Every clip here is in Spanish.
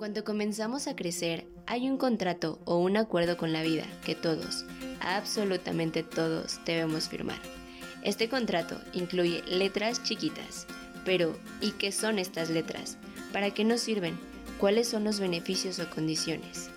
cuanto comenzamos a crecer, hay un contrato o un acuerdo con la vida que todos, absolutamente todos, debemos firmar. Este contrato incluye letras chiquitas, pero ¿y qué son estas letras? ¿Para qué nos sirven? ¿Cuáles son los beneficios o condiciones?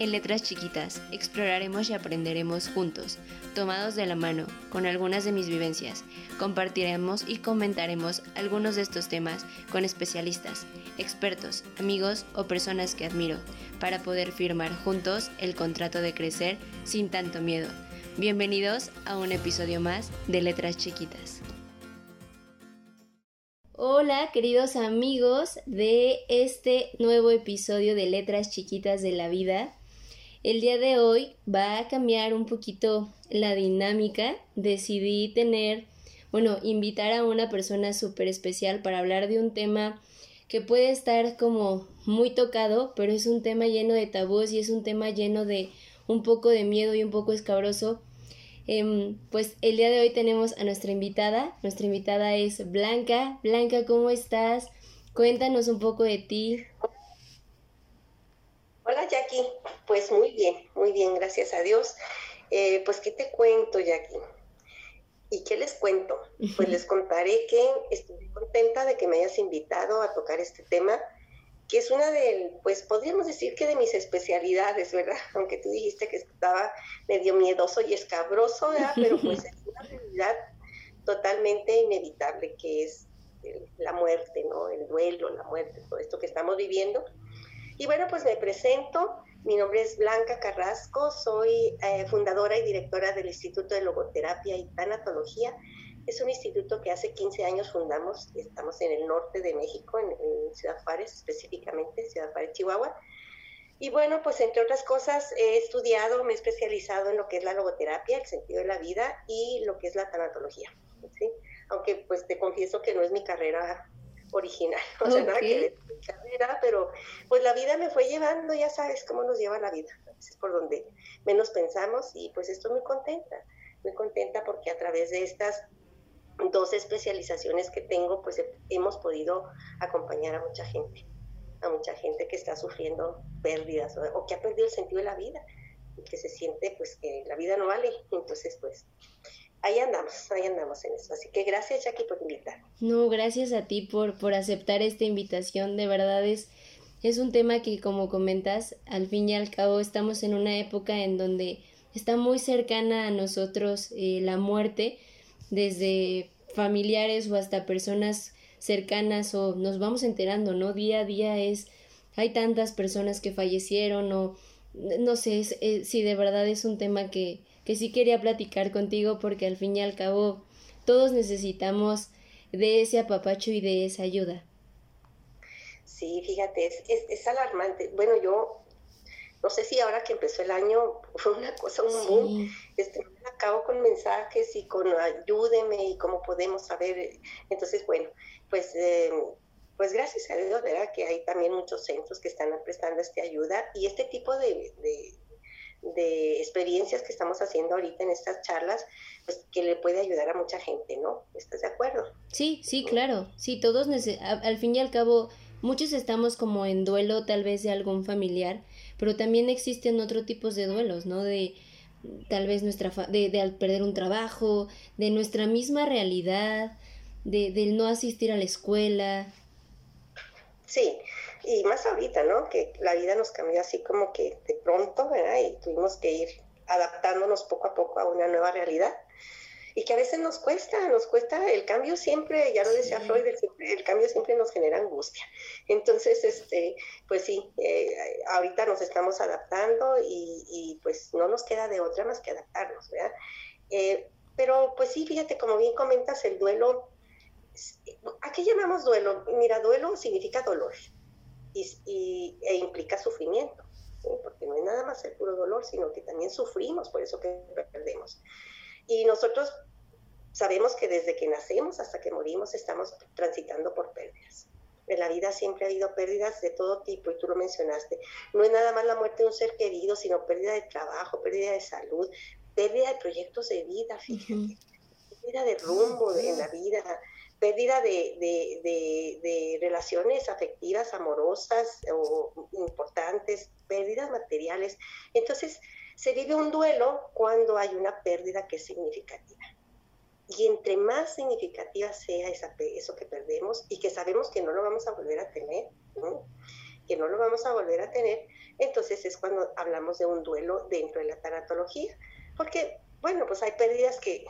En Letras Chiquitas exploraremos y aprenderemos juntos, tomados de la mano, con algunas de mis vivencias. Compartiremos y comentaremos algunos de estos temas con especialistas, expertos, amigos o personas que admiro, para poder firmar juntos el contrato de crecer sin tanto miedo. Bienvenidos a un episodio más de Letras Chiquitas. Hola queridos amigos de este nuevo episodio de Letras Chiquitas de la Vida. El día de hoy va a cambiar un poquito la dinámica. Decidí tener, bueno, invitar a una persona súper especial para hablar de un tema que puede estar como muy tocado, pero es un tema lleno de tabús y es un tema lleno de un poco de miedo y un poco escabroso. Em, pues el día de hoy tenemos a nuestra invitada. Nuestra invitada es Blanca. Blanca, ¿cómo estás? Cuéntanos un poco de ti. Hola Jackie, pues muy bien, muy bien, gracias a Dios. Eh, pues, ¿qué te cuento, Jackie? ¿Y qué les cuento? Pues les contaré que estoy contenta de que me hayas invitado a tocar este tema, que es una de, pues podríamos decir que de mis especialidades, ¿verdad? Aunque tú dijiste que estaba medio miedoso y escabroso, ¿verdad? Pero pues es una realidad totalmente inevitable que es la muerte, ¿no? El duelo, la muerte, todo esto que estamos viviendo. Y bueno, pues me presento. Mi nombre es Blanca Carrasco, soy eh, fundadora y directora del Instituto de Logoterapia y Tanatología. Es un instituto que hace 15 años fundamos, estamos en el norte de México, en, Ciudad Juárez específicamente, Ciudad Juárez, Chihuahua. Y bueno, pues entre otras cosas he estudiado, me he especializado en lo que es la logoterapia, el sentido de la vida y lo que es la tanatología. ¿sí? Aunque pues te confieso que no es mi carrera original, o sea, nada que ver mi carrera, pero pues la vida me fue llevando, ya sabes cómo nos lleva la vida, es por donde menos pensamos y pues estoy muy contenta, muy contenta porque a través de estas dos especializaciones que tengo, pues hemos podido acompañar a mucha gente, a mucha gente que está sufriendo pérdidas o, o que ha perdido el sentido de la vida y que se siente pues que la vida no vale, entonces pues ahí andamos, ahí andamos en eso. Así que gracias, Jackie, por invitar. No, gracias a ti por, por aceptar esta invitación. De verdad es, es un tema que, como comentas, al fin y al cabo estamos en una época en donde está muy cercana a nosotros eh, la muerte, desde familiares o hasta personas cercanas o nos vamos enterando, ¿no? Día a día es, hay tantas personas que fallecieron o no sé eh, si de verdad es un tema que, que sí quería platicar contigo porque al fin y al cabo todos necesitamos de ese apapacho y de esa ayuda. Sí, fíjate, es, es, alarmante. Bueno, yo no sé si ahora que empezó el año fue una cosa, un boom. Este, acabo con mensajes y con ayúdeme y cómo podemos saber. Entonces, bueno, pues, eh, pues gracias a Dios, ¿verdad? Que hay también muchos centros que están prestando esta ayuda y este tipo de, de experiencias que estamos haciendo ahorita en estas charlas, pues que le puede ayudar a mucha gente, ¿no? ¿Estás de acuerdo? Sí, sí, claro. Sí, todos, al fin y al cabo, muchos estamos como en duelo tal vez de algún familiar, pero también existen otros tipos de duelos, ¿no? De tal vez nuestra, de, de al perder un trabajo, de nuestra misma realidad, de, del no asistir a la escuela. Sí, y más ahorita, ¿no? Que la vida nos cambió así como que de pronto, ¿verdad? Y tuvimos que ir adaptándonos poco a poco a una nueva realidad. Y que a veces nos cuesta, nos cuesta, el cambio siempre, ya lo decía Freud, el, cambio siempre nos genera angustia. Entonces, este, pues sí, eh, ahorita nos estamos adaptando y, pues no nos queda de otra más que adaptarnos, ¿verdad? Eh, pero pues sí, fíjate, como bien comentas, el duelo, ¿a qué llamamos duelo? Mira, duelo significa dolor y, e implica sufrimiento, porque no es nada más el puro dolor, sino que también sufrimos por eso que perdemos. Y nosotros sabemos que desde que nacemos hasta que morimos estamos transitando por pérdidas. En la vida siempre ha habido pérdidas de todo tipo, y tú lo mencionaste. No es nada más la muerte de un ser querido, sino pérdida de trabajo, pérdida de salud, pérdida de proyectos de vida, fíjate, pérdida de rumbo en la vida, pérdida de, relaciones afectivas, amorosas o importantes, pérdidas materiales. Entonces, se vive un duelo cuando hay una pérdida que es significativa. Y entre más significativa sea esa, eso que perdemos y que sabemos que no lo vamos a volver a tener, que no lo vamos a volver a tener, entonces es cuando hablamos de un duelo dentro de la tanatología. Porque, bueno, pues hay pérdidas que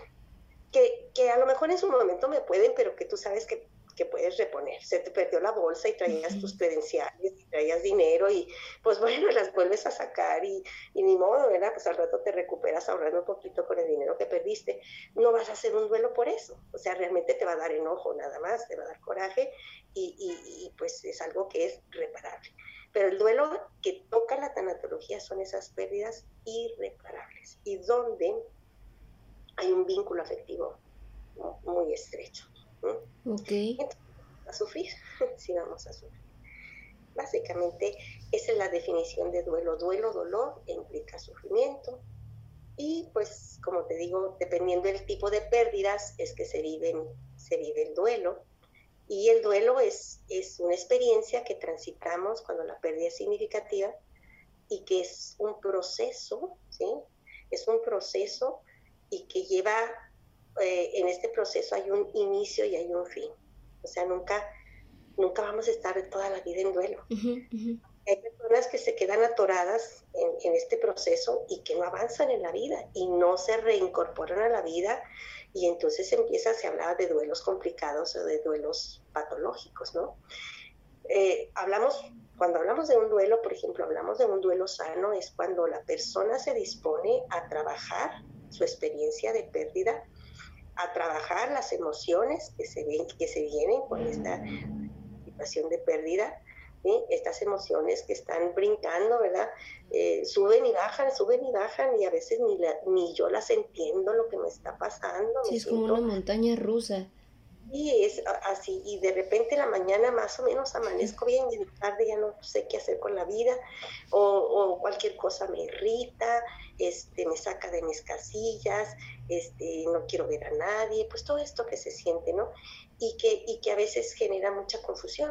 que, que, a lo mejor en su momento me pueden, pero que tú sabes que, que, puedes reponer. Se te perdió la bolsa y traías tus credenciales y traías dinero y pues bueno, las vuelves a sacar y, y, ni modo, ¿verdad? Pues al rato te recuperas ahorrando un poquito con el dinero que perdiste. No vas a hacer un duelo por eso. O sea, realmente te va a dar enojo nada más, te va a dar coraje y, y, y pues es algo que es reparable. Pero el duelo que toca la tanatología son esas pérdidas irreparables y donde hay un vínculo afectivo muy estrecho. Ok. a sufrir, sí vamos a sufrir. Básicamente, esa es la definición de duelo. Duelo, dolor, implica sufrimiento. Y pues, como te digo, dependiendo del tipo de pérdidas, es que se, viven, se vive el duelo. Y el duelo es, es una experiencia que transitamos cuando la pérdida es significativa y que es un proceso, ¿sí? Es un proceso y que lleva, eh, en este proceso hay un inicio y hay un fin. O sea, nunca, nunca vamos a estar toda la vida en duelo. Hay personas que se quedan atoradas en, este proceso y que no avanzan en la vida y no se reincorporan a la vida y entonces empieza, se hablar de duelos complicados o de duelos patológicos, ¿no? Eh, hablamos, cuando hablamos de un duelo, por ejemplo, hablamos de un duelo sano, es cuando la persona se dispone a trabajar su experiencia de pérdida, a trabajar las emociones que se, ven, que se vienen con esta situación de pérdida, estas emociones que están brincando, ¿verdad? Eh, suben y bajan, suben y bajan y a veces ni, ni yo las entiendo lo que me está pasando. Sí, es como una montaña rusa. Y es así, y de repente la mañana más o menos amanezco bien y en la tarde ya no sé qué hacer con la vida, o, o cualquier cosa me irrita, este, me saca de mis casillas, este, no quiero ver a nadie, pues todo esto que se siente, ¿no? Y que, y que a veces genera mucha confusión,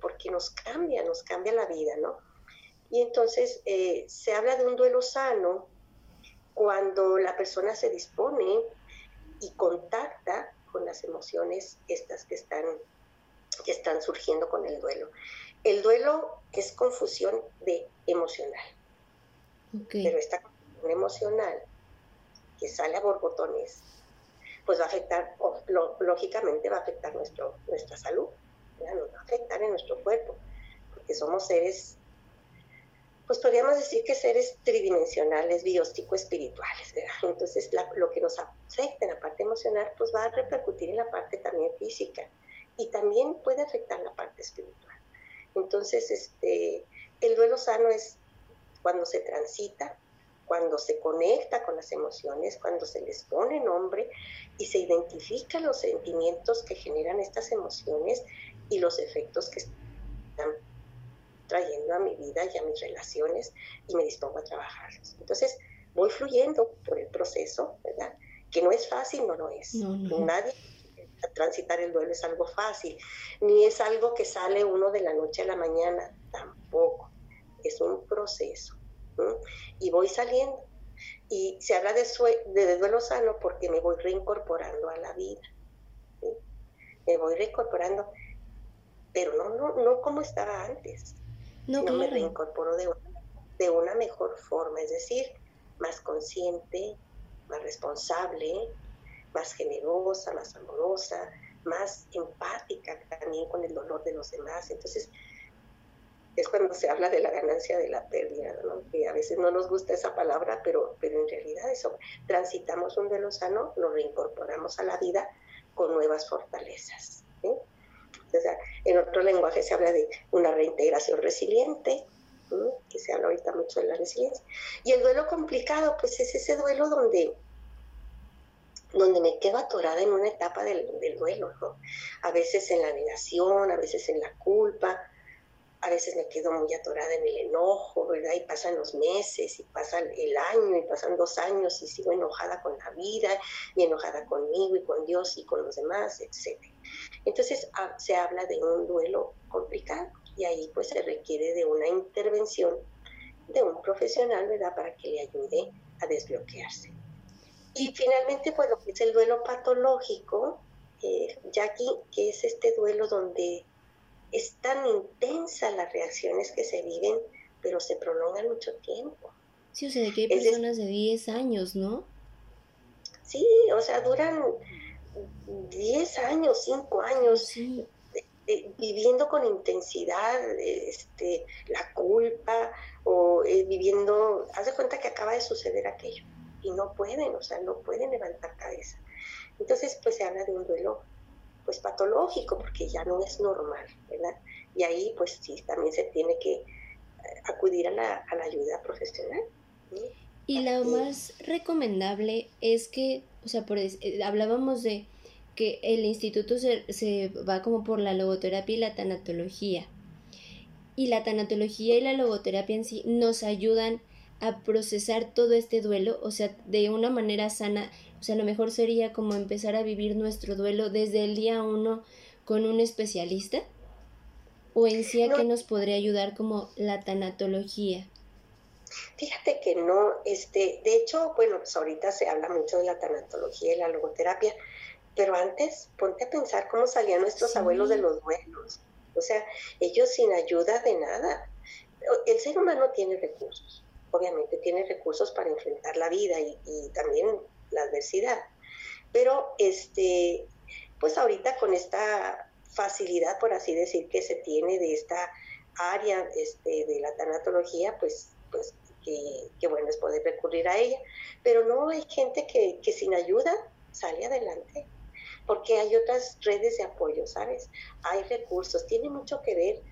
porque nos cambia, nos cambia la vida, ¿no? Y entonces eh, se habla de un duelo sano cuando la persona se dispone y contacta con las emociones estas que están, que están surgiendo con el duelo. El duelo es confusión de emocional. Pero esta emocional que sale a borbotones, pues va a afectar, lógicamente va a afectar nuestro, nuestra salud, nos va a afectar en nuestro cuerpo, porque somos seres, pues podríamos decir que seres tridimensionales, bióstico-espirituales, Entonces lo que nos afecta en la parte emocional, pues va a repercutir en la parte también física y también puede afectar la parte espiritual. Entonces, este, el duelo sano es cuando se transita cuando se conecta con las emociones, cuando se les pone nombre y se identifican los sentimientos que generan estas emociones y los efectos que están trayendo a mi vida y a mis relaciones y me dispongo a trabajarlos. Entonces, voy fluyendo por el proceso, ¿verdad? Que no es fácil, no lo es. Nadie transitar el duelo es algo fácil, ni es algo que sale uno de la noche a la mañana, tampoco. Es un proceso y voy saliendo. Y se habla de, de duelo sano porque me voy reincorporando a la vida. Me voy reincorporando, pero no, no, no como estaba antes. No, me reincorporo de una, de una mejor forma, es decir, más consciente, más responsable, más generosa, más amorosa, más empática también con el dolor de los demás. Entonces, es cuando se habla de la ganancia de la pérdida, ¿no? que a veces no nos gusta esa palabra, pero, pero en realidad eso, transitamos un duelo sano, lo reincorporamos a la vida con nuevas fortalezas. En otro lenguaje se habla de una reintegración resiliente, que se habla ahorita mucho de la resiliencia. Y el duelo complicado, pues es ese duelo donde donde me quedo atorada en una etapa del, duelo, ¿no? A veces en la negación, a veces en la culpa, a veces me quedo muy atorada en el enojo, ¿verdad? Y pasan los meses, y pasa el año, y pasan dos años, y sigo enojada con la vida, y enojada conmigo, y con Dios, y con los demás, etc. Entonces ah, se habla de un duelo complicado y ahí pues se requiere de una intervención de un profesional, ¿verdad? Para que le ayude a desbloquearse. Y finalmente, pues lo que es el duelo patológico, eh, Jackie, que es este duelo donde es tan intensa las reacciones que se viven, pero se prolongan mucho tiempo. Sí, o sea, de que hay personas de 10 años, ¿no? Sí, o sea, duran 10 años, 5 años, viviendo con intensidad este, la culpa o eh, viviendo, haz de cuenta que acaba de suceder aquello y no pueden, o sea, no pueden levantar cabeza. Entonces, pues se habla de un duelo pues patológico porque ya no es normal, ¿verdad? Y ahí pues sí, también se tiene que eh, acudir a la, ayuda profesional. Y lo más recomendable es que, o sea, por, eh, hablábamos de que el instituto se, se va como por la logoterapia y la tanatología. Y la tanatología y la logoterapia en sí nos ayudan a procesar todo este duelo, o sea, de una manera sana. O sea, lo mejor sería como empezar a vivir nuestro duelo desde el día uno con un especialista. O en sí a qué nos podría ayudar como la tanatología. Fíjate que no, este, de hecho, bueno, pues ahorita se habla mucho de la tanatología y la logoterapia, pero antes, ponte a pensar cómo salían nuestros abuelos de los duelos. O sea, ellos sin ayuda de nada. El ser humano tiene recursos, obviamente tiene recursos para enfrentar la vida y, también la adversidad. Pero, este, pues ahorita con esta facilidad, por así decir, que se tiene de esta área este, de la tanatología, pues, pues que, bueno es poder recurrir a ella. Pero no hay gente que, que sin ayuda sale adelante porque hay otras redes de apoyo, ¿sabes? Hay recursos, tiene mucho que ver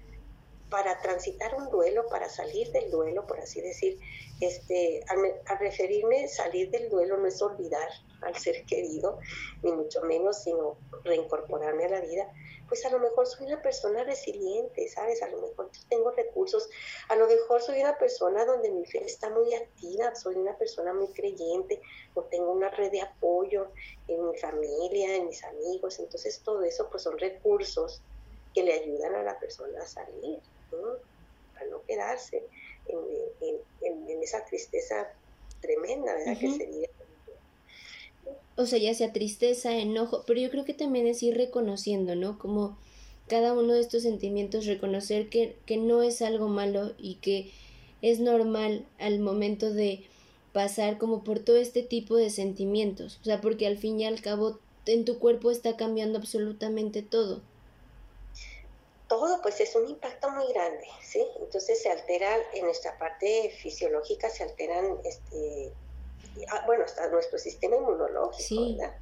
para transitar un duelo, para salir del duelo, por así decir, este, al, referirme salir del duelo no es olvidar al ser querido, ni mucho menos, sino reincorporarme a la vida, pues a lo mejor soy una persona resiliente, ¿sabes? A lo mejor tengo recursos, a lo mejor soy una persona donde mi fe está muy activa, soy una persona muy creyente, o tengo una red de apoyo en mi familia, en mis amigos, entonces todo eso pues son recursos que le ayudan a la persona a salir, ¿no? a no quedarse en, esa tristeza tremenda, ¿verdad? Que sería o sea, ya sea tristeza, enojo, pero yo creo que también es ir reconociendo, ¿no? Como cada uno de estos sentimientos, reconocer que, que no es algo malo y que es normal al momento de pasar como por todo este tipo de sentimientos, o sea, porque al fin y al cabo en tu cuerpo está cambiando absolutamente todo. Todo, pues es un impacto muy grande, ¿sí? Entonces se altera en nuestra parte fisiológica, se alteran este, Ah, bueno, hasta nuestro sistema inmunológico, ¿verdad?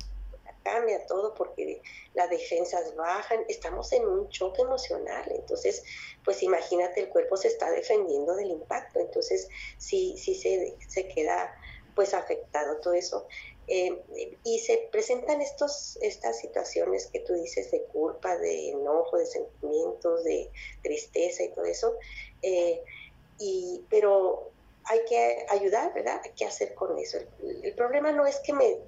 Cambia todo porque las defensas bajan, estamos en un choque emocional, entonces, pues imagínate, el cuerpo se está defendiendo del impacto, entonces sí, sí se, se queda pues afectado todo eso. Eh, y se presentan estos, estas situaciones que tú dices de culpa, de enojo, de sentimientos, de tristeza y todo eso. Eh, y, pero hay que ayudar, ¿verdad? Hay que hacer con eso. El, problema no es que, me,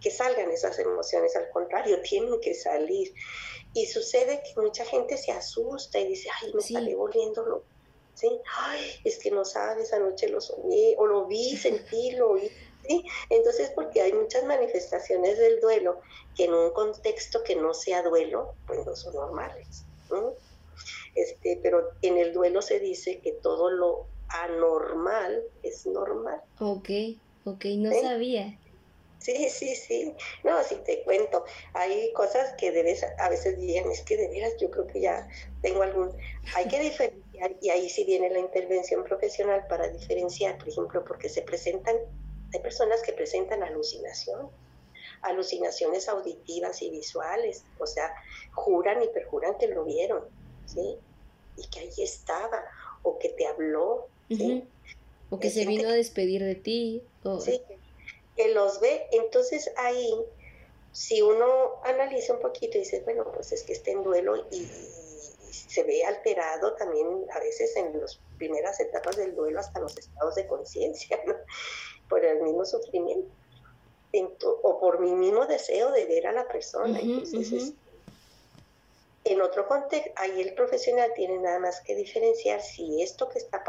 que salgan esas emociones, al contrario, tienen que salir. Y sucede que mucha gente se asusta y dice, ay, me sale volviéndolo. ¿Sí? Ay, es que no sabes, anoche lo soñé, o lo vi, sentí, lo oí. ¿Sí? Entonces, porque hay muchas manifestaciones del duelo que en un contexto que no sea duelo, pues no son normales. Este, pero en el duelo se dice que todo lo anormal es normal. Ok, ok, no sabía. Sí, sí, sí. No, si te cuento, hay cosas que debes, a veces dirían, es que de veras yo creo que ya tengo algún... Hay que diferenciar, y ahí sí viene la intervención profesional para diferenciar, por ejemplo, porque se presentan, hay personas que presentan alucinación, alucinaciones auditivas y visuales, o sea, juran y perjuran que lo vieron, ¿sí? Y que ahí estaba, o que te habló, o que se vino a despedir de ti. Sí, que los ve. Entonces ahí, si uno analiza un poquito y dice, bueno, pues es que está en duelo y, se ve alterado también a veces en las primeras etapas del duelo hasta los estados de conciencia, por el mismo sufrimiento o por mi mismo deseo de ver a la persona. Entonces, en otro contexto, ahí el profesional tiene nada más que diferenciar si esto que está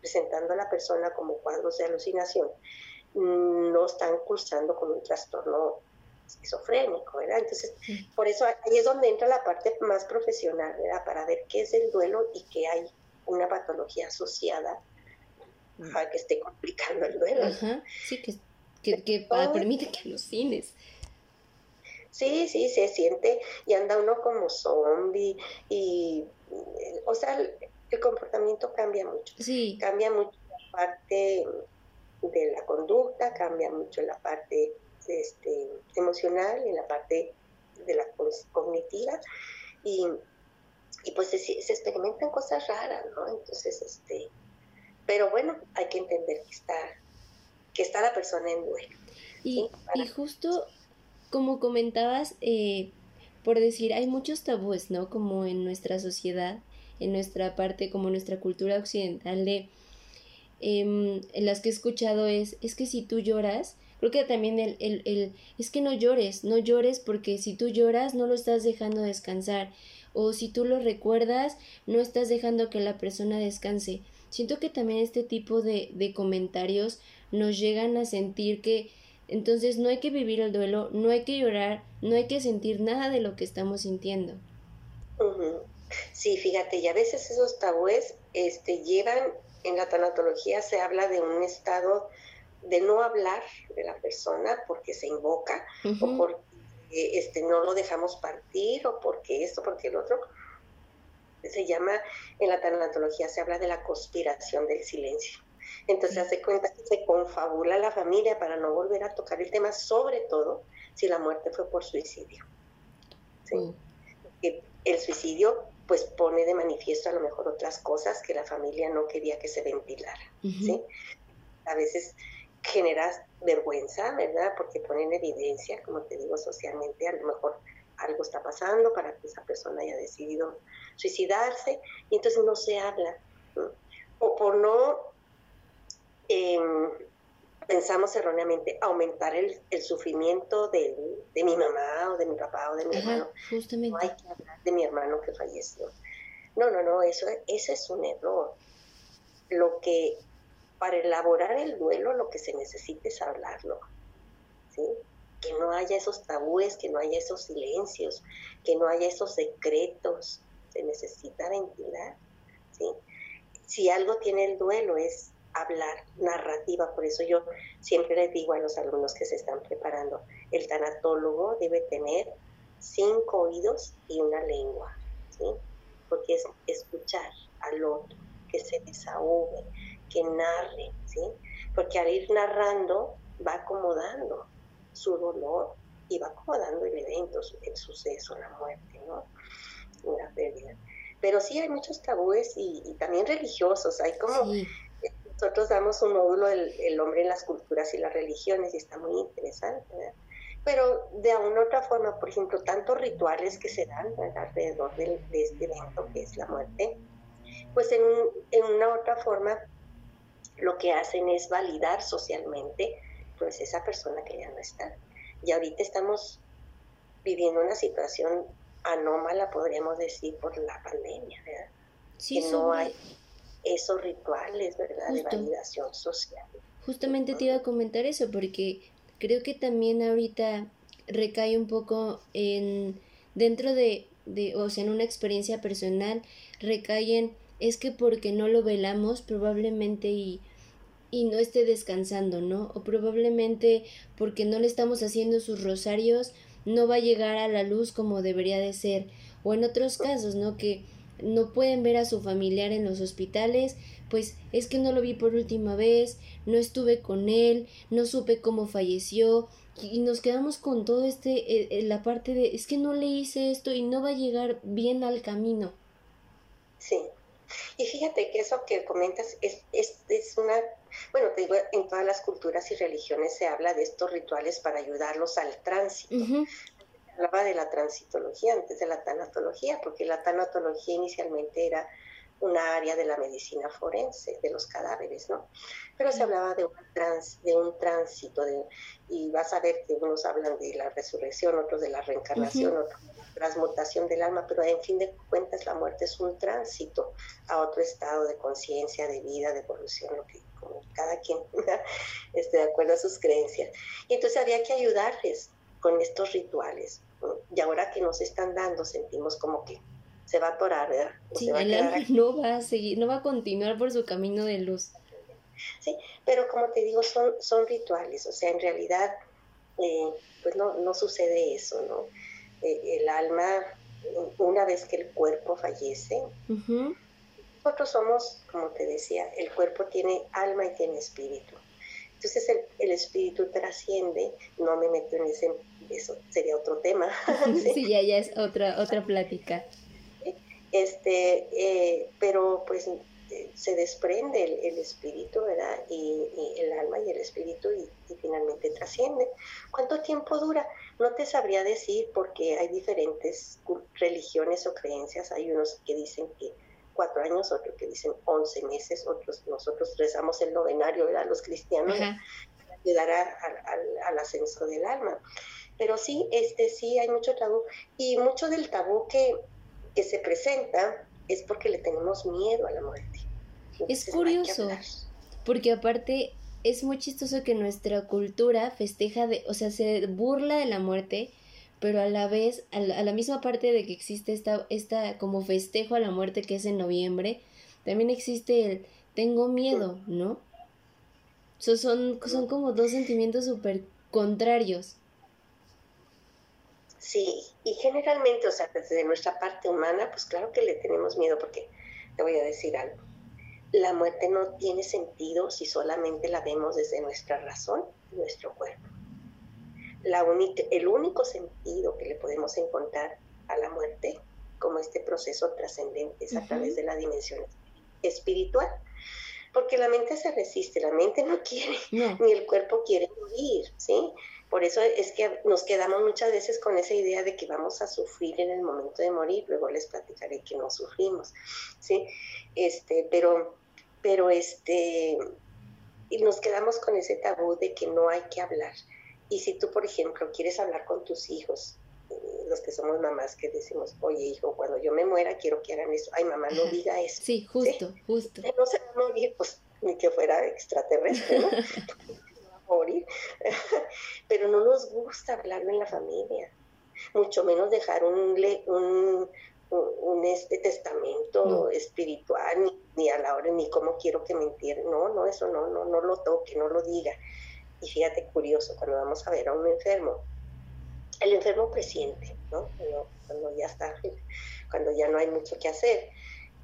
presentando a la persona como cuadros de alucinación no están cursando con un trastorno esquizofrénico, ¿verdad? Entonces, por eso ahí es donde entra la parte más profesional, ¿verdad? Para ver qué es el duelo y que hay una patología asociada que esté complicando el duelo. Ajá, sí, que, que, permite que alucines. Sí, sí, se siente y anda uno como zombie y, o sea, el, comportamiento cambia mucho. Sí. Cambia mucho la parte de la conducta, cambia mucho la parte este, emocional y la parte de la cognitiva y, pues se, se, experimentan cosas raras, ¿no? Entonces, este, pero bueno, hay que entender que está, que está la persona en duelo. Y, y justo como comentabas, eh, por decir, hay muchos tabúes, ¿no? Como en nuestra sociedad, en nuestra parte, como nuestra cultura occidental, de em, en las que he escuchado es, es que si tú lloras, creo que también el, el, el, es que no llores, no llores porque si tú lloras no lo estás dejando descansar, o si tú lo recuerdas, no estás dejando que la persona descanse. Siento que también este tipo de, de comentarios nos llegan a sentir que entonces no hay que vivir el duelo, no hay que llorar, no hay que sentir nada de lo que estamos sintiendo. Sí, fíjate, y a veces esos tabúes este, llevan, en la tanatología se habla de un estado de no hablar de la persona porque se invoca o porque este, no lo dejamos partir o porque esto, porque el otro. Se llama, en la tanatología se habla de la conspiración del silencio. Entonces hace cuenta que se confabula la familia para no volver a tocar el tema, sobre todo si la muerte fue por suicidio. ¿sí? El suicidio pues pone de manifiesto a lo mejor otras cosas que la familia no quería que se ventilara. ¿sí? A veces genera vergüenza, ¿verdad? Porque pone en evidencia, como te digo, socialmente, a lo mejor algo está pasando para que esa persona haya decidido suicidarse y entonces no se habla. O por no Em, pensamos erróneamente aumentar el, sufrimiento de, mi mamá o de mi papá o de mi hermano. No hay que hablar de mi hermano que falleció. No, no, no, eso, ese es un error. Lo que, para elaborar el duelo, lo que se necesita es hablarlo. ¿sí? Que no haya esos tabúes, que no haya esos silencios, que no haya esos secretos. Se necesita ventilar. ¿sí? Si algo tiene el duelo es hablar, narrativa. Por eso yo siempre les digo a los alumnos que se están preparando, el tanatólogo debe tener cinco oídos y una lengua, ¿sí? Porque es escuchar al otro, que se desahogue, que narre, ¿sí? Porque al ir narrando va acomodando su dolor y va acomodando el evento, el suceso, la muerte, ¿no? La pérdida. Pero sí hay muchos tabúes y, también religiosos, hay como nosotros damos un módulo del el hombre en las culturas y las religiones y está muy interesante. Pero de una otra forma, por ejemplo, tantos rituales que se dan alrededor de, este evento que es la muerte, pues en, en una otra forma lo que hacen es validar socialmente pues esa persona que ya no está. Y ahorita estamos viviendo una situación anómala, podríamos decir, por la pandemia, ¿verdad? Sí, que no hay esos rituales, ¿verdad? De validación social. Justamente te iba a comentar eso, porque creo que también ahorita recae un poco en, dentro de, de, o sea, en una experiencia personal, recae en, es que porque no lo velamos probablemente y, y no esté descansando, ¿no? O probablemente porque no le estamos haciendo sus rosarios, no va a llegar a la luz como debería de ser. O en otros casos, ¿no? Que no pueden ver a su familiar en los hospitales, pues es que no lo vi por última vez, no estuve con él, no supe cómo falleció y nos quedamos con todo este, eh, eh, la parte de es que no le hice esto y no va a llegar bien al camino. Sí, y fíjate que eso que comentas es, es, es una, bueno, te digo, en todas las culturas y religiones se habla de estos rituales para ayudarlos al tránsito. Hablaba de la transitología antes de la tanatología, porque la tanatología inicialmente era una área de la medicina forense, de los cadáveres, ¿no? Pero se hablaba de un, trans, de un tránsito, de, y vas a ver que unos hablan de la resurrección, otros de la reencarnación, otros de la transmutación del alma, pero en fin de cuentas la muerte es un tránsito a otro estado de conciencia, de vida, de evolución, lo que cada quien esté de acuerdo a sus creencias. Y entonces había que ayudarles con estos rituales. Y ahora que nos están dando, sentimos como que se va a atorar, ¿verdad? sí, el alma no va a seguir, no va a continuar por su camino de luz. Sí, pero como te digo, son, son rituales, o sea, en realidad, eh, pues no, no sucede eso, ¿no? Eh, el alma, una vez que el cuerpo fallece, nosotros somos, como te decía, el cuerpo tiene alma y tiene espíritu. Entonces el, el espíritu trasciende, no me meto en ese, eso sería otro tema. ¿sí? ya, ya es otra, otra plática. Este, eh, pero pues se desprende el, espíritu, ¿verdad? Y, el alma y el espíritu y, finalmente trasciende. ¿Cuánto tiempo dura? No te sabría decir porque hay diferentes religiones o creencias. Hay unos que dicen que cuatro años, otros que dicen once meses, otros nosotros rezamos el novenario, ¿verdad? Los cristianos, para ayudar al ascenso del alma. Pero sí, este sí hay mucho tabú y mucho del tabú que que se presenta es porque le tenemos miedo a la muerte. es curioso, porque aparte es muy chistoso que nuestra cultura festeja de, o sea, se burla de la muerte, pero a la vez, a la, misma parte de que existe esta, esta como festejo a la muerte que es en noviembre, también existe el tengo miedo, ¿no? son, son como dos sentimientos súper contrarios. Sí, y generalmente, o sea, desde nuestra parte humana, pues claro que le tenemos miedo porque te voy a decir algo. La muerte no tiene sentido si solamente la vemos desde nuestra razón y nuestro cuerpo. La el único sentido que le podemos encontrar a la muerte, como este proceso trascendente, es a través de la dimensión espiritual. Porque la mente se resiste, la mente no quiere, ni el cuerpo quiere morir, ¿sí? Por eso es que nos quedamos muchas veces con esa idea de que vamos a sufrir en el momento de morir, luego les platicaré que no sufrimos, ¿sí? Este, pero, pero este, y nos quedamos con ese tabú de que no hay que hablar. Y si tú, por ejemplo, quieres hablar con tus hijos, eh, los que somos mamás que decimos, oye hijo, cuando yo me muera quiero que hagan eso. Ay mamá, no diga eso. Sí, justo, justo. No se va a morir, pues ni que fuera extraterrestre, ¿no? morir, pero no nos gusta hablarlo en la familia, mucho menos dejar un, un, un, este testamento espiritual, ni, a la hora, ni cómo quiero que me entierren, no, no, eso no, no, no lo toque, no lo diga. Y fíjate, curioso, cuando vamos a ver a un enfermo, el enfermo presiente, ¿no? cuando ya está, cuando ya no hay mucho que hacer,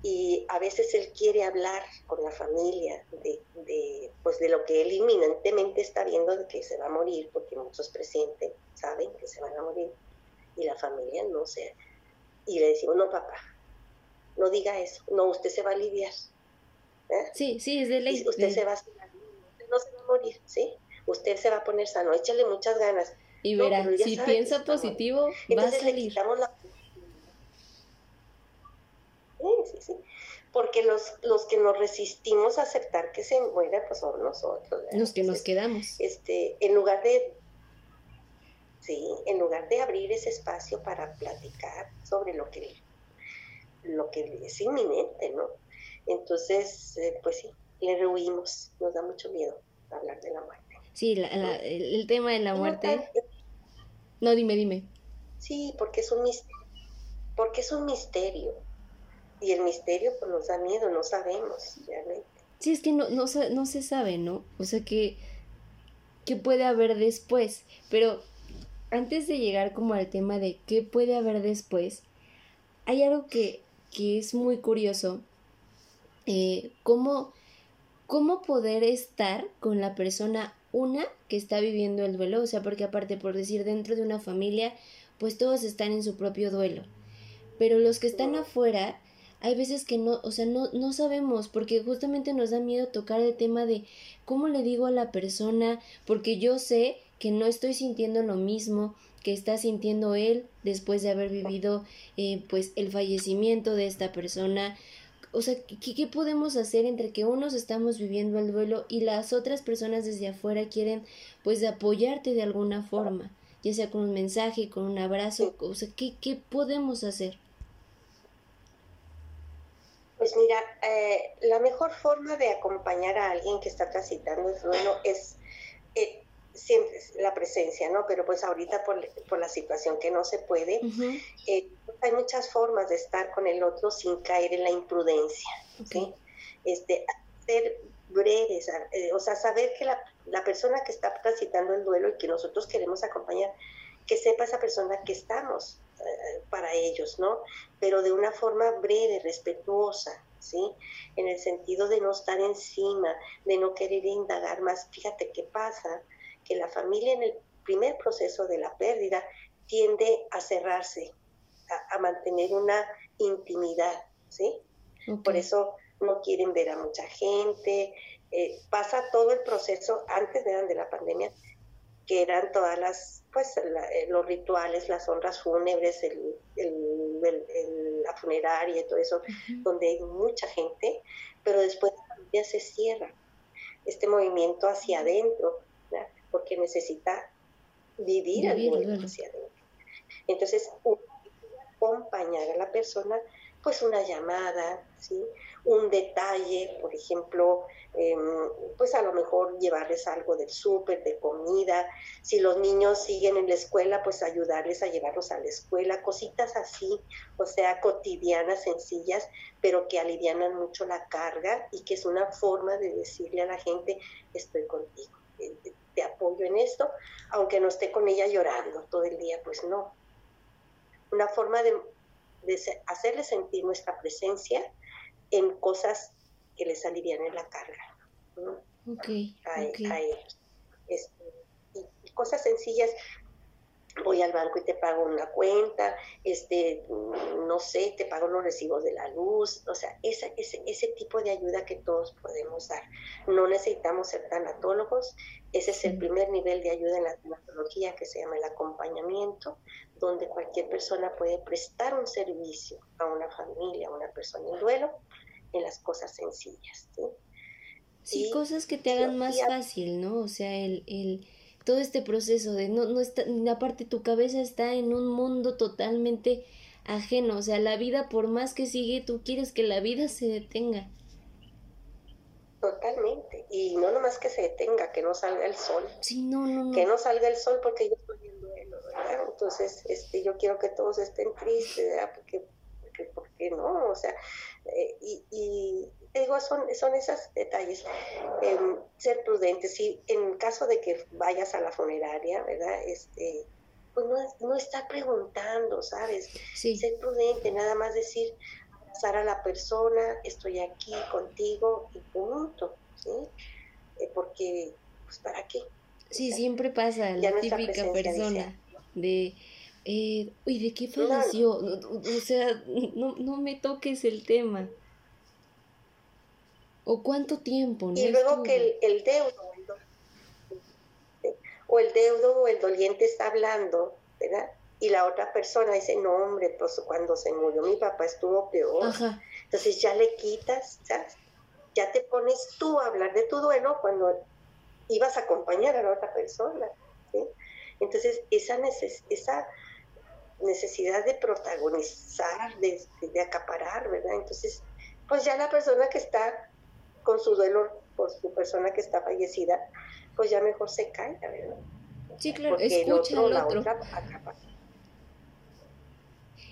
y a veces él quiere hablar con la familia de, de, pues de lo que él inminentemente está viendo de que se va a morir, porque muchos presienten, saben que se van a morir, y la familia no sé. Y le decimos, no, papá, no diga eso, no, usted se va a aliviar. ¿eh? Sí, sí, es de ley. usted se va a usted no se va a morir, ¿sí? Usted se va a poner sano, échale muchas ganas. Y verá, si piensa positivo, va a salir. la sí, sí. Porque los, los que nos resistimos a aceptar que se muera, pues son nosotros. Los que nos quedamos. Este, en lugar de, sí, en lugar de abrir ese espacio para platicar sobre lo que, lo que es inminente, ¿no? Entonces, eh, pues sí, le rehuimos, nos da mucho miedo hablar de la muerte. Sí, el, tema de la muerte. No, dime, dime. Sí, porque es un misterio. Porque es un misterio y el misterio pues nos da miedo, no sabemos realmente. Sí, es que no, no, no se sabe, ¿no? O sea que, ¿qué puede haber después? Pero antes de llegar como al tema de qué puede haber después, hay algo que, que es muy curioso. Eh, cómo, cómo poder estar con la persona, una, que está viviendo el duelo, o sea, porque aparte, por decir, dentro de una familia, pues todos están en su propio duelo. Pero los que están afuera, hay veces que no, o sea, no, no sabemos, porque justamente nos da miedo tocar el tema de cómo le digo a la persona, porque yo sé que no estoy sintiendo lo mismo que está sintiendo él después de haber vivido eh, pues el fallecimiento de esta persona o sea, ¿qué, podemos hacer entre que unos estamos viviendo el duelo y las otras personas desde afuera quieren pues apoyarte de alguna forma, ya sea con un mensaje, con un abrazo, o sea, ¿qué, qué podemos hacer? Pues mira, eh, la mejor forma de acompañar a alguien que está transitando el duelo es eh, siempre la presencia, ¿no? Pero pues ahorita por, la situación que no se puede, eh, hay muchas formas de estar con el otro sin caer en la imprudencia. Este, ser breves, o sea, saber que la, la persona que está transitando el duelo y que nosotros queremos acompañar, que sepa esa persona que estamos eh, para ellos, ¿no? Pero de una forma breve, respetuosa, ¿sí? En el sentido de no estar encima, de no querer indagar más. Fíjate qué pasa, que la familia en el primer proceso de la pérdida tiende a cerrarse, a, mantener una intimidad, ¿sí? Por eso no quieren ver a mucha gente. Eh, pasa todo el proceso antes de la pandemia, que eran todas las, pues, eh, los rituales, las honras fúnebres, el, la funeraria y todo eso, donde hay mucha gente, pero después ya se cierra este movimiento hacia adentro, porque necesita vivir, el hacia adentro. Entonces, acompañar a la persona, pues una llamada, ¿sí? un detalle, por ejemplo, em, pues a lo mejor llevarles algo del súper, de comida, si los niños siguen en la escuela, pues ayudarles a llevarlos a la escuela, cositas así, o sea, cotidianas, sencillas, pero que alivianan mucho la carga y que es una forma de decirle a la gente, estoy contigo, eh, te apoyo en esto, aunque no esté con ella llorando todo el día, pues no. Una forma de, de hacerle sentir nuestra presencia en cosas que les alivian en la carga. Okay, a, ellos. Este, y, cosas sencillas, voy al banco y te pago una cuenta, este, no sé, te pago los recibos de la luz, o sea, ese, ese tipo de ayuda que todos podemos dar. No necesitamos ser tanatólogos, ese es el primer nivel de ayuda en la tanatología que se llama el acompañamiento, donde cualquier persona puede prestar un servicio a una familia, a una persona en duelo, en las cosas sencillas. Sí, sí cosas que te hagan más fácil, ¿no? O sea, el, el, todo este proceso de no, no está, aparte tu cabeza está en un mundo totalmente ajeno, o sea, la vida por más que sigue, tú quieres que la vida se detenga. Totalmente, y no nomás que se detenga, que no salga el sol. Sí, no, no, no. Que no salga el sol porque yo estoy viendo ¿verdad? Entonces, este, yo quiero que todos estén tristes, ¿verdad? Porque, porque, porque no, o sea, eh, y, y digo, son, son esos detalles. Em, ser prudente, si en caso de que vayas a la funeraria, ¿verdad? Este, pues no, no estar preguntando, ¿sabes? Ser prudente, nada más decir, abrazar a la persona, estoy aquí contigo y punto, ¿sí? Eh, porque, pues, ¿para qué? Sí, siempre pasa la típica persona de eh, uy, ¿de qué falleció? O sea, no, no me toques el tema. ¿O cuánto tiempo? y luego que el, deudo, o el deudo o el doliente está hablando, ¿verdad? Y la otra persona dice, no, hombre, pues cuando se murió mi papá estuvo peor. Entonces ya le quitas, ¿sabes? Ya te pones tú a hablar de tu duelo cuando ibas a acompañar a la otra persona. ¿sí? Entonces, esa, neces esa necesidad de protagonizar, de, acaparar, ¿verdad? Entonces, pues ya la persona que está con su duelo por su persona que está fallecida, pues ya mejor se cae, ¿verdad? Sí, claro, escucha el otro,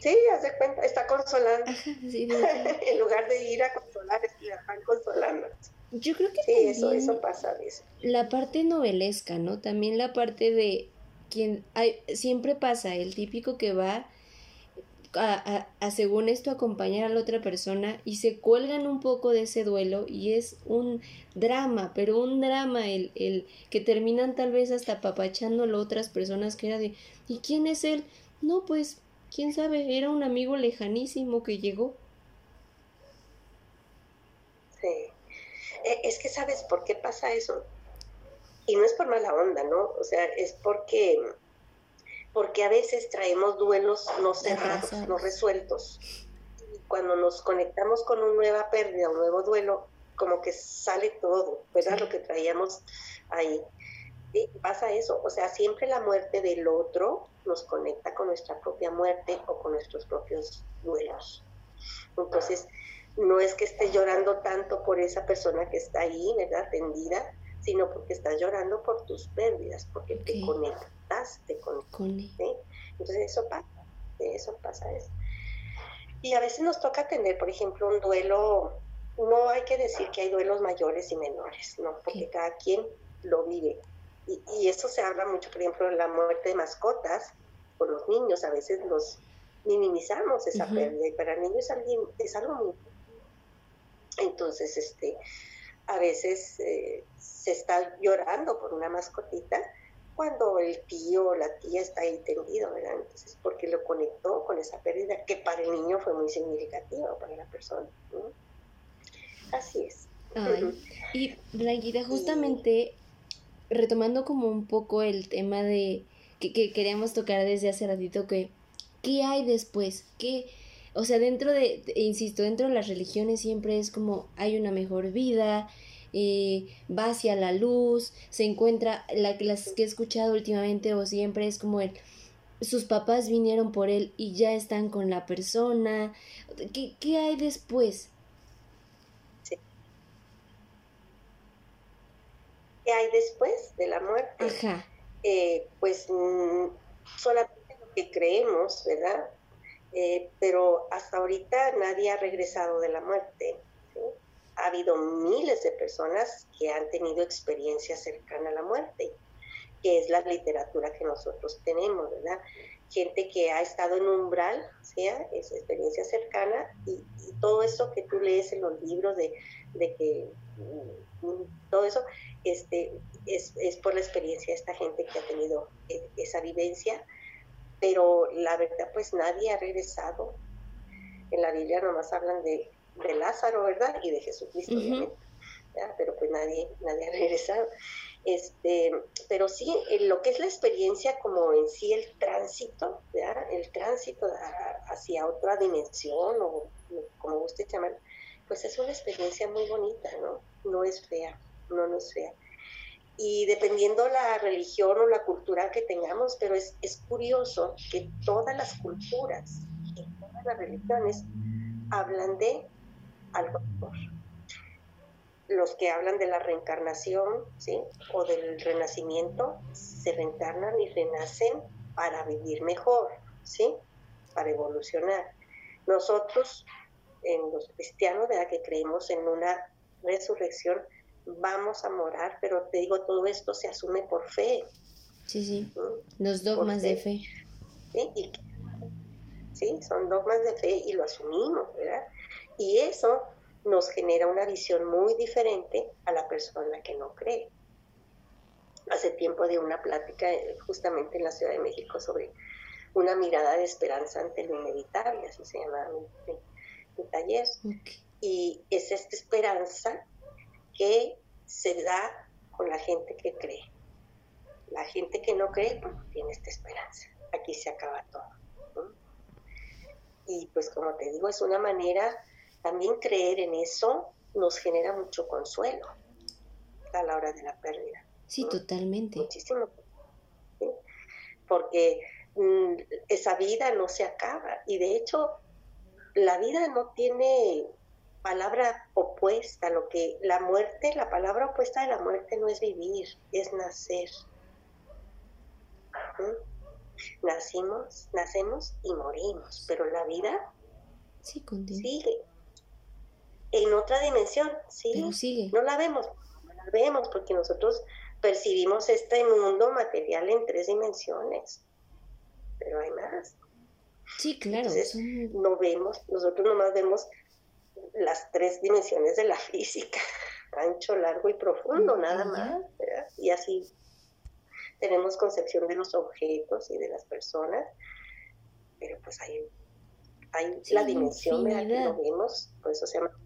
Sí, hace cuenta, está consolando. en lugar de ir a consolar, están consolando. Yo creo que sí, eso, eso pasa La parte novelesca, ¿no? También la parte de quien hay, siempre pasa el típico que va a, a, según esto acompañar a la otra persona y se cuelgan un poco de ese duelo y es un drama, pero un drama el, el que terminan tal vez hasta papachándolo otras personas que era de ¿y quién es él? No, pues, quién sabe, era un amigo lejanísimo que llegó. Sí. E, es que sabes por qué pasa eso y no es por mala onda, ¿no? O sea, es porque, porque a veces traemos duelos no cerrados, no resueltos. cuando nos conectamos con una nueva pérdida, un nuevo duelo, como que sale todo, ¿verdad? Lo que traíamos ahí. Y pasa eso, o sea, siempre la muerte del otro nos conecta con nuestra propia muerte o con nuestros propios duelos. Entonces, no es que estés llorando tanto por esa persona que está ahí, ¿verdad? Tendida, sino porque estás llorando por tus pérdidas, porque te conectaste con, con él. Entonces, eso pasa, eso pasa eso. Y a veces nos toca tener, por ejemplo, un duelo, no hay que decir que hay duelos mayores y menores, ¿no? Porque cada quien lo vive. Y, y, eso se habla mucho, por ejemplo, de la muerte de mascotas por los niños, a veces los minimizamos esa pérdida y para niños es algo muy entonces, este, a veces eh, se está llorando por una mascotita cuando el tío o la tía está ahí tendido, ¿verdad? Entonces, porque lo conectó con esa pérdida que para el niño fue muy significativa, para la persona. Así es. y Blanquita, justamente retomando como un poco el tema de que, que queríamos tocar desde hace ratito, que ¿qué hay después? ¿Qué, o sea, dentro de, insisto, dentro de las religiones siempre es como hay una mejor vida, eh, va hacia la luz, se encuentra, la, las que he escuchado últimamente o siempre es como el, sus papás vinieron por él y ya están con la persona. ¿Qué, qué hay después? ¿Qué hay después de la muerte? Ajá. Eh, pues mm, solamente lo que creemos, ¿verdad? Eh, pero hasta ahorita nadie ha regresado de la muerte. Ha habido miles de personas que han tenido experiencia cercana a la muerte, que es la literatura que nosotros tenemos, ¿verdad? Gente que ha estado en umbral, sea esa experiencia cercana, y, todo eso que tú lees en los libros de, que mm, todo eso este, es, es, por la experiencia de esta gente que ha tenido eh, esa vivencia pero la verdad pues nadie ha regresado. En la Biblia nomás hablan de, de Lázaro, ¿verdad? Y de Jesucristo, obviamente. Pero pues nadie, nadie ha regresado. Este, pero sí, lo que es la experiencia como en sí el tránsito, ¿verdad? el tránsito hacia otra dimensión o como usted llama, pues es una experiencia muy bonita, ¿no? No es fea, no, no es fea y dependiendo la religión o la cultura que tengamos, pero es, es curioso que todas las culturas y todas las religiones hablan de algo mejor. Los que hablan de la reencarnación ¿sí? o del renacimiento se reencarnan y renacen para vivir mejor, ¿sí? para evolucionar. Nosotros, en los cristianos, ¿verdad? que creemos en una resurrección, vamos a morar, pero te digo, todo esto se asume por fe. Sí, sí, los dogmas de fe. ¿Sí? sí, son dogmas de fe y lo asumimos, ¿verdad? Y eso nos genera una visión muy diferente a la persona que no cree. Hace tiempo de una plática eh, justamente en la Ciudad de México sobre una mirada de esperanza ante lo inevitable, así se llama mi, taller. Y es esta esperanza que se da con la gente que cree. La gente que no cree pues, tiene esta esperanza. Aquí se acaba todo. Y pues como te digo, es una manera, también creer en eso nos genera mucho consuelo a la hora de la pérdida. Sí, totalmente. Muchísimo. Porque mm, esa vida no se acaba. Y de hecho, la vida no tiene palabra opuesta, lo que la muerte, la palabra opuesta de la muerte no es vivir, es nacer. Nacimos, nacemos y morimos, pero la vida sigue. En otra dimensión, ¿sí? sigue. No la vemos, no la vemos porque nosotros percibimos este mundo material en tres dimensiones, pero hay más. Sí, claro. no vemos, nosotros nomás vemos las tres dimensiones de la física, ancho, largo y profundo, nada más. Y así tenemos concepción de los objetos y de las personas, pero pues hay, hay la dimensión de la que lo vemos, por eso se llama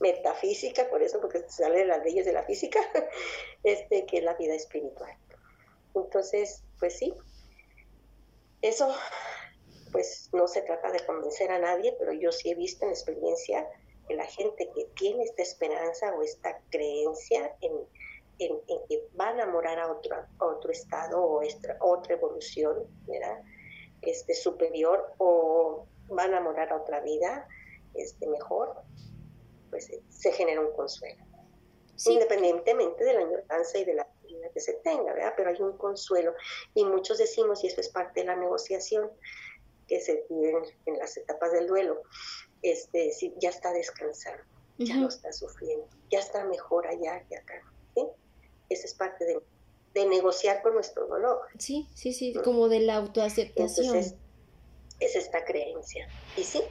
metafísica, por eso, porque sale de las leyes de la física, este, que es la vida espiritual. Entonces, pues sí, eso pues no se trata de convencer a nadie, pero yo sí he visto en experiencia que la gente que tiene esta esperanza o esta creencia en, en, que van a morar a otro, otro estado o otra evolución ¿verdad? Este, superior o van a morar a otra vida este, mejor, pues se genera un consuelo. Independientemente de la añoranza y de la vida que se tenga, ¿verdad? Pero hay un consuelo. Y muchos decimos, y esto es parte de la negociación que se tiene en las etapas del duelo, este, si ya está descansando, ya no está sufriendo, ya está mejor allá que acá. ¿sí? Esa es parte de, negociar con nuestro dolor. Sí, sí, sí, como de la autoaceptación. es esta creencia. ¿Y sí?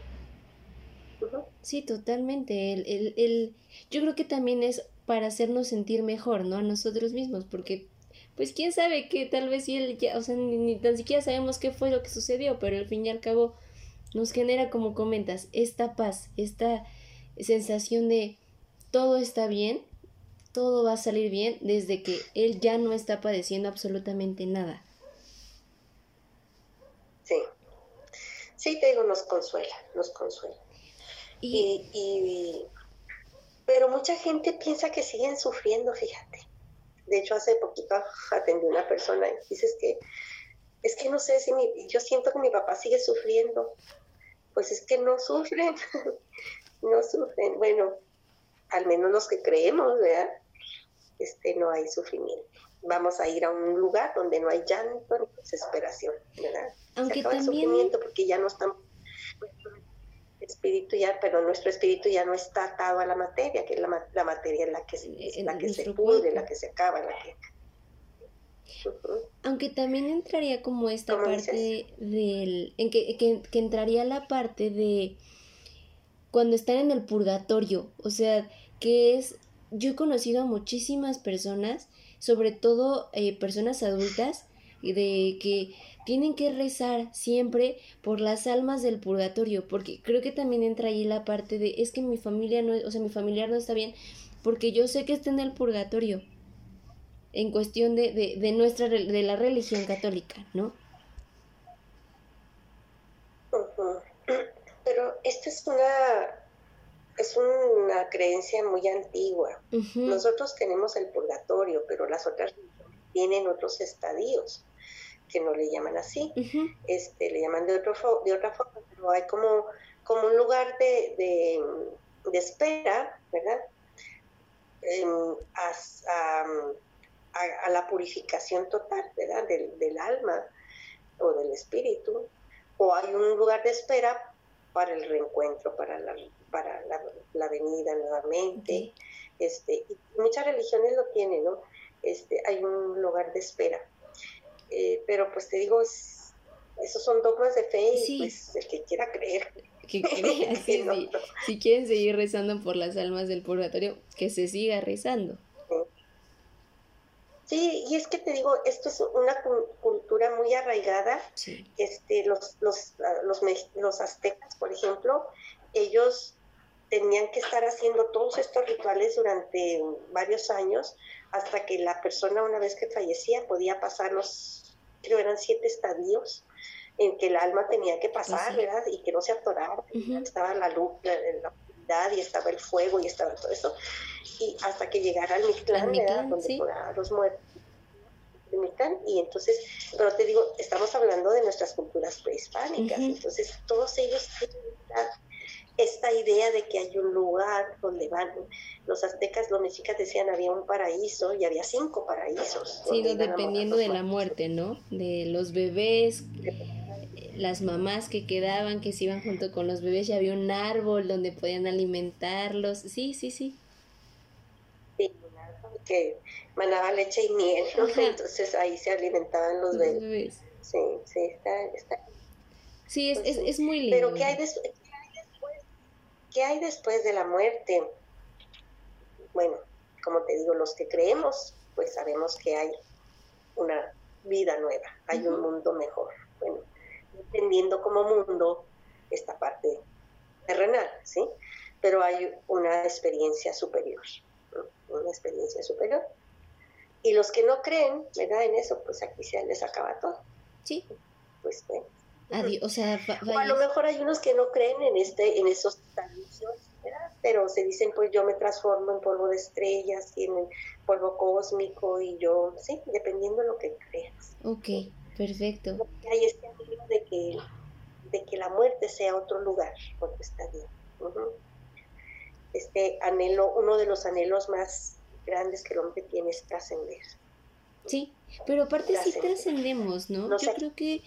Sí, totalmente. El, el, el, yo creo que también es para hacernos sentir mejor, ¿no? A nosotros mismos, porque pues quién sabe que tal vez si él ya, o sea, ni, tan siquiera sabemos qué fue lo que sucedió, pero al fin y al cabo nos genera, como comentas, esta paz, esta sensación de todo está bien, todo va a salir bien desde que él ya no está padeciendo absolutamente nada. Sí, sí, te digo, nos consuela, nos consuela. Y, pero mucha gente piensa que siguen sufriendo, fíjate. De hecho, hace poquito atendí a una persona y dices que es que no sé si mi, yo siento que mi papá sigue sufriendo. Pues es que no sufren, no sufren. Bueno, al menos los que creemos, ¿verdad? Este, no hay sufrimiento. Vamos a ir a un lugar donde no hay llanto ni desesperación, ¿verdad? Aunque Se acaba el sufrimiento porque ya no estamos espíritu ya, pero nuestro espíritu ya no está atado a la materia, que es la, la materia en la que, la que se pudre, la que se acaba, la que... Aunque también entraría como esta parte del... En que, que, que entraría la parte de cuando están en el purgatorio, o sea, que es... Yo he conocido a muchísimas personas, sobre todo eh, personas adultas, de que tienen que rezar siempre por las almas del purgatorio, porque creo que también entra ahí la parte de es que mi familia no, o sea, mi familiar no está bien, porque yo sé que está en el purgatorio, en cuestión de, de, de nuestra, de la religión católica, ¿no? Pero esta es una, es una creencia muy antigua. Nosotros tenemos el purgatorio, pero las otras tienen otros estadios que no le llaman así, este, le llaman de, otro, de otra forma, pero hay como, como un lugar de, de, espera, ¿verdad? a, a, la purificación total, ¿verdad? Del, del, alma o del espíritu, o hay un lugar de espera para el reencuentro, para la, para la, la venida nuevamente. Este, y muchas religiones lo tienen, ¿no? Este, hay un lugar de espera. Eh, pero pues te digo, esos son dogmas de fe y pues el que quiera creer. Que crea, sí, Si quieren seguir rezando por las almas del purgatorio, que se siga rezando. Sí, y es que te digo, esto es una cultura muy arraigada. Este, los, los, los, los aztecas, por ejemplo, ellos tenían que estar haciendo todos estos rituales durante varios años hasta que la persona una vez que fallecía podía pasar los creo eran siete estadios en que el alma tenía que pasar, ¿verdad? Y que no se atorara. Estaba la luz, la, oscuridad y estaba el fuego y estaba todo eso. Y hasta que llegara al Mictlán, ¿verdad? Donde sí. los muertos. Y entonces, pero te digo, estamos hablando de nuestras culturas prehispánicas, entonces todos ellos tienen esta idea de que hay un lugar donde van los aztecas, los mexicas decían había un paraíso y había cinco paraísos. Sí, dependiendo de la muerte, ¿no? De los bebés, las mamás que quedaban, que se iban junto con los bebés, ya había un árbol donde podían alimentarlos. Sí, sí, sí. Sí, un árbol que manaba leche y miel, ¿no? Entonces ahí se alimentaban los, bebés. Sí, sí, está, está. Sí, es, es, es, muy lindo. Pero ¿qué hay, después? ¿Qué hay después de la muerte? Bueno, como te digo, los que creemos, pues sabemos que hay una vida nueva, hay un mundo mejor. Bueno, entendiendo como mundo esta parte terrenal, ¿sí? Pero hay una experiencia superior, una experiencia superior. Y los que no creen, ¿verdad? En eso, pues aquí se les acaba todo. Sí. Pues bueno. Adiós, o sea, a lo mejor hay unos que no creen en este, en esos tradiciones, pero se dicen, pues yo me transformo en polvo de estrellas y en polvo cósmico y yo, sí, dependiendo de lo que creas. Ok, perfecto. Hay este anhelo de que, de que la muerte sea otro lugar donde está Dios. Este anhelo, uno de los anhelos más grandes que el hombre tiene es trascender. Sí, pero aparte sí trascendemos, ¿no? Yo creo que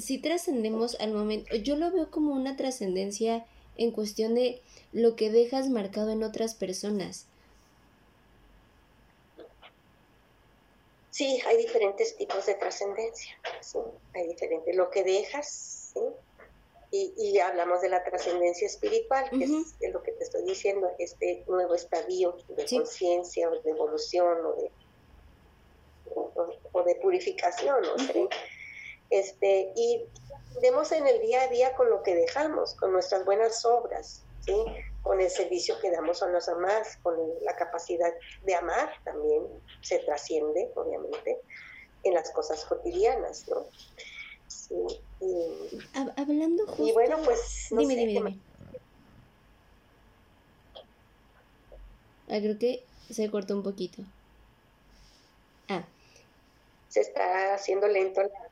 si trascendemos al momento, yo lo veo como una trascendencia en cuestión de lo que dejas marcado en otras personas. Sí, hay diferentes tipos de trascendencia, sí, hay diferentes. Lo que dejas, ¿sí? Y, hablamos de la trascendencia espiritual, que es, lo que te estoy diciendo, este nuevo estadio de conciencia o de evolución o de, o, de purificación, ¿no? Este, y vemos en el día a día con lo que dejamos, con nuestras buenas obras, ¿sí? con el servicio que damos a los demás, con la capacidad de amar también se trasciende, obviamente, en las cosas cotidianas, ¿no? Sí, y, Hablando justo... Y bueno, pues... dime, dime, dime. Ah, creo que se cortó un poquito. Ah. Se está haciendo lento la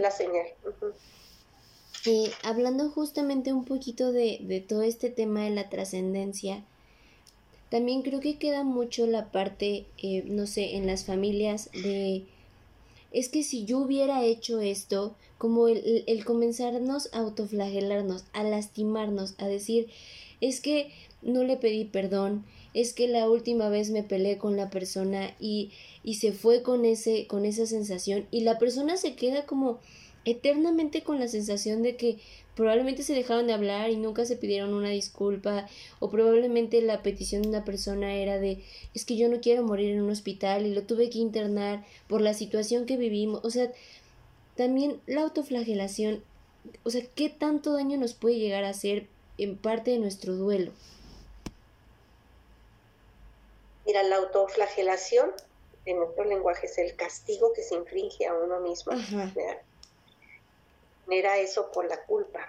la señal. Eh, hablando justamente un poquito de, de todo este tema de la trascendencia, también creo que queda mucho la parte, eh, no sé, en las familias de... Es que si yo hubiera hecho esto, como el, el comenzarnos a autoflagelarnos, a lastimarnos, a decir, es que no le pedí perdón, es que la última vez me peleé con la persona y, y se fue con ese, con esa sensación, y la persona se queda como eternamente con la sensación de que probablemente se dejaron de hablar y nunca se pidieron una disculpa o probablemente la petición de una persona era de es que yo no quiero morir en un hospital y lo tuve que internar por la situación que vivimos o sea también la autoflagelación o sea qué tanto daño nos puede llegar a hacer en parte de nuestro duelo mira la autoflagelación en nuestro lenguaje es el castigo que se infringe a uno mismo era eso por la culpa,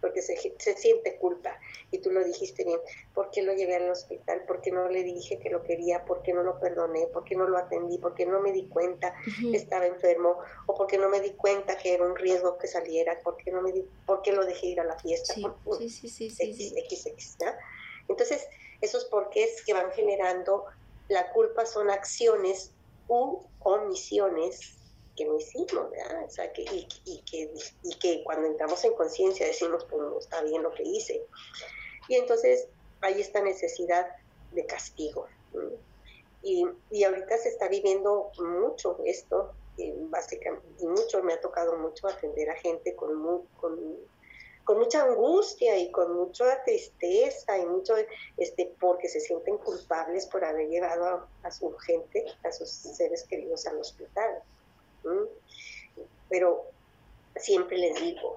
porque se, siente culpa. Y tú lo dijiste bien, ¿por qué lo llevé al hospital? ¿Por qué no le dije que lo quería? ¿Por qué no lo perdoné? ¿Por qué no lo atendí? ¿Por qué no me di cuenta que estaba enfermo? ¿O por qué no me di cuenta que era un riesgo que saliera? ¿Por qué, no me di, por qué lo dejé ir a la fiesta? Sí, sí, sí, sí, Entonces, esos porqués que van generando la culpa son acciones u omisiones que no hicimos, ¿verdad? O sea, que, y, que, y que cuando entramos en conciencia decimos, pues no está bien lo que hice. Y entonces hay esta necesidad de castigo. Y, y, ahorita se está viviendo mucho esto, y básicamente, y mucho, me ha tocado mucho atender a gente con, con, mucha angustia y con mucha tristeza y mucho, este, porque se sienten culpables por haber llevado a, a su gente, a sus seres queridos al hospital. Pero siempre les digo,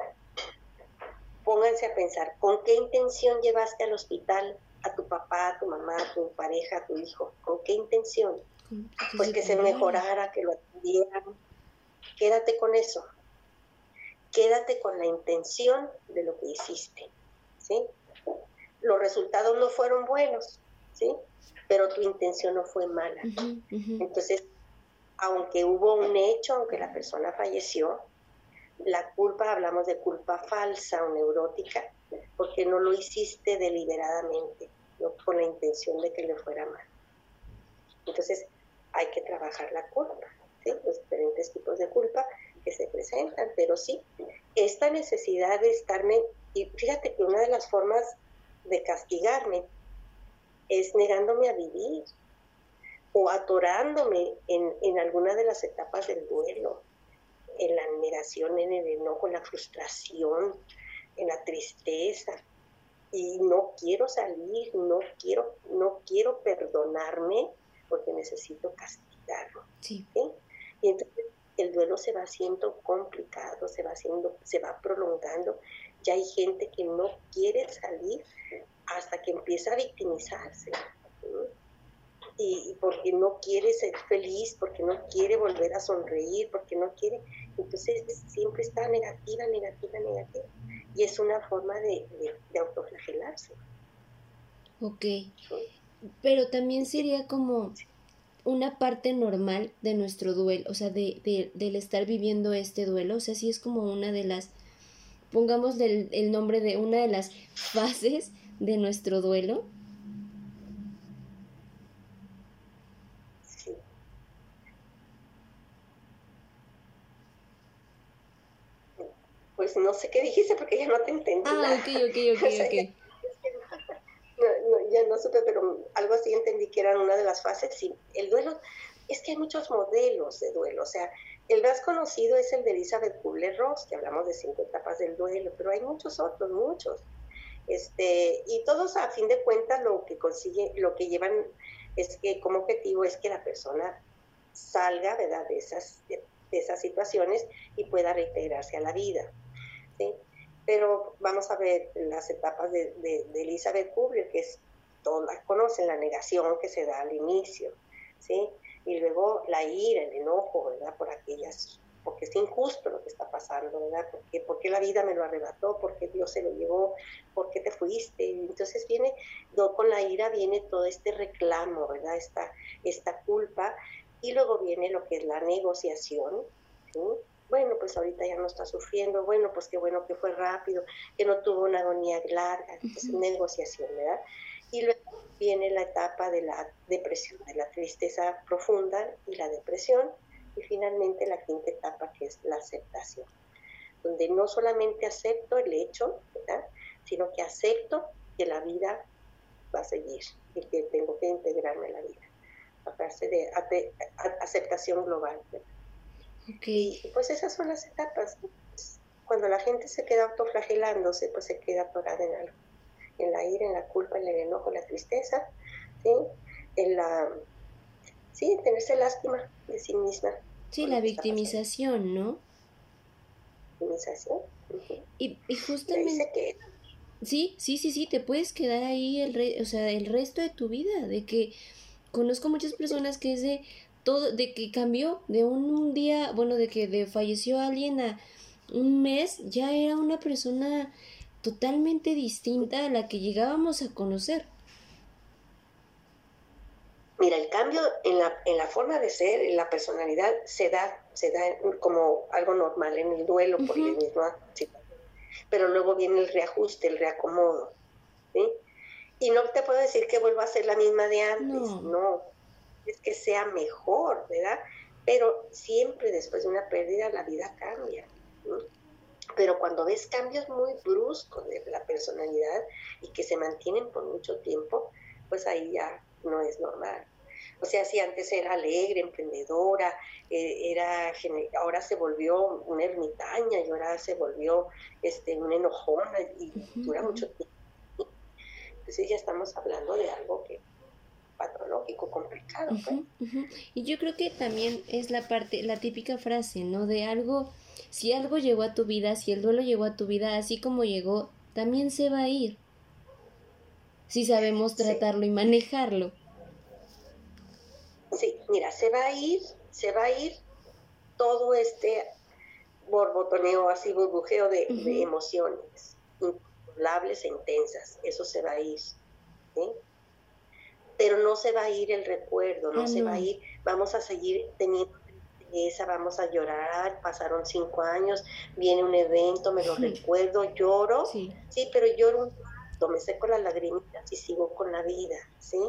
pónganse a pensar, ¿con qué intención llevaste al hospital a tu papá, a tu mamá, a tu pareja, a tu hijo? ¿Con qué intención? Pues que se mejorara, que lo atendieran. Quédate con eso. Quédate con la intención de lo que hiciste. ¿sí? Los resultados no fueron buenos, ¿sí? pero tu intención no fue mala. Entonces, aunque hubo un hecho, aunque la persona falleció, la culpa, hablamos de culpa falsa o neurótica, porque no lo hiciste deliberadamente, no con la intención de que le fuera mal. Entonces, hay que trabajar la culpa, los diferentes tipos de culpa que se presentan, pero sí, esta necesidad de estarme, y fíjate que una de las formas de castigarme es negándome a vivir, o atorándome en, en alguna de las etapas del duelo, en la admiración, en el enojo, en la frustración, en la tristeza. Y no quiero salir, no quiero, no quiero perdonarme porque necesito castigarlo. Sí. Y entonces el duelo se va haciendo complicado, se va haciendo, se va prolongando. Ya hay gente que no quiere salir hasta que empieza a victimizarse y, porque no quiere ser feliz, porque no quiere volver a sonreír, porque no quiere, Entonces siempre está negativa, negativa, negativa. Y es una forma de, de, autoflagelarse. Ok. Pero también sería como una parte normal de nuestro duelo, o sea, de, de, del estar viviendo este duelo, o sea, sí es como una de las, pongamos el nombre de una de las fases de nuestro duelo. Pues no sé qué dijiste porque ya no te entendí. Ah, ok, ok, ok, ok. Ya no supe, pero algo así entendí que eran una de las fases. Sí, el duelo, es que hay muchos modelos de duelo. O sea, el más conocido es el de Elizabeth Kubler-Ross, que hablamos de cinco etapas del duelo, pero hay muchos otros, muchos. Este, y todos a fin de cuentas lo que consigue, lo que llevan es que como objetivo es que la persona salga ¿verdad? De, esas, de, esas situaciones y pueda reintegrarse a la vida. ¿sí? Pero vamos a ver las etapas de, de, Elizabeth Kubler, que es, todos las conocen, la negación que se da al inicio, ¿sí? y luego la ira, el enojo, ¿verdad? Por aquellas porque es injusto lo que está pasando, ¿verdad? Porque, porque la vida me lo arrebató, porque Dios se lo llevó, porque te fuiste. Entonces viene, con la ira viene todo este reclamo, ¿verdad? Esta, esta culpa. Y luego viene lo que es la negociación. Bueno, pues ahorita ya no está sufriendo, bueno, pues qué bueno que fue rápido, que no tuvo una agonía larga, es negociación, ¿verdad? Y luego viene la etapa de la depresión, de la tristeza profunda y la depresión y finalmente la quinta etapa que es la aceptación, donde no solamente acepto el hecho, sino que acepto que la vida va a seguir y que tengo que integrarme en la vida, a base de aceptación global. Y pues esas son las etapas. Cuando la gente se queda autoflagelándose, pues se queda atorada en algo, en la ira, en la culpa, en el enojo, en la tristeza, ¿sí? en la sí, tenerse lástima de sí misma. Sí, la victimización, ¿no? Victimización. Y, y justamente... Sí, sí, sí, sí, te puedes quedar ahí el, re, o sea, el resto de tu vida, de que conozco muchas personas que es de todo, de que cambió de un, un día, bueno, de que de falleció alguien a un mes, ya era una persona totalmente distinta a la que llegábamos a conocer. Mira, el cambio en la, en la forma de ser, en la personalidad, se da, se da como algo normal en el duelo por el mismo Pero luego viene el reajuste, el reacomodo. ¿sí? Y no te puedo decir que vuelva a ser la misma de antes, no. Es que sea mejor, ¿verdad? Pero siempre después de una pérdida la vida cambia. Pero cuando ves cambios muy bruscos de la personalidad y que se mantienen por mucho tiempo, pues ahí ya no es normal. O sea, si antes era alegre, emprendedora, eh, era ahora se volvió una ermitaña y ahora se volvió este, una enojona y dura mucho tiempo. Entonces ya estamos hablando de algo que patológico, complicado. Pues. Y yo creo que también es la parte, la típica frase, ¿no? De algo, si algo llegó a tu vida, si el duelo llegó a tu vida, así como llegó, también se va a ir. Si sabemos tratarlo y manejarlo. Sí, mira, se va a ir, se va a ir todo este borbotoneo, así burbujeo de, emociones incontrolables e intensas, eso se va a ir. Pero no se va a ir el recuerdo, no se va a ir, vamos a seguir teniendo esa, vamos a llorar, pasaron cinco años, viene un evento, me lo recuerdo, lloro, sí. sí, pero lloro un rato, me seco las lagrimitas y sigo con la vida, ¿sí?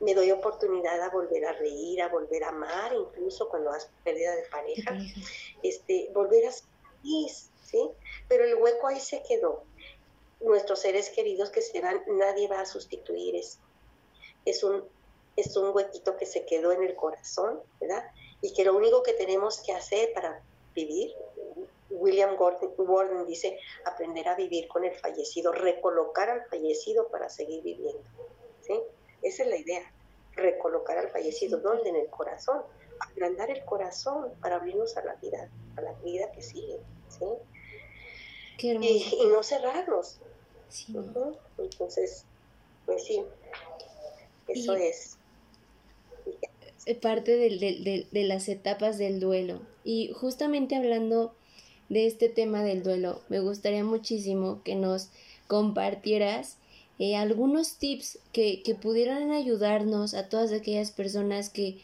me doy oportunidad a volver a reír, a volver a amar, incluso cuando has pérdida de pareja, este, volver a ser feliz, ¿sí? Pero el hueco ahí se quedó. Nuestros seres queridos que se van, nadie va a sustituir eso. Es un, es un huequito que se quedó en el corazón, ¿verdad? Y que lo único que tenemos que hacer para vivir, William Gordon dice, aprender a vivir con el fallecido, recolocar al fallecido para seguir viviendo, ¿sí? Esa es la idea, recolocar al fallecido, ¿dónde? En el corazón, agrandar el corazón para abrirnos a la vida, a la vida que sigue, ¿sí? y, no cerrarnos. Entonces, pues sí, eso es. eh, parte de, de las etapas del duelo. Y justamente hablando de este tema del duelo, me gustaría muchísimo que nos compartieras eh, algunos tips que, que pudieran ayudarnos a todas aquellas personas que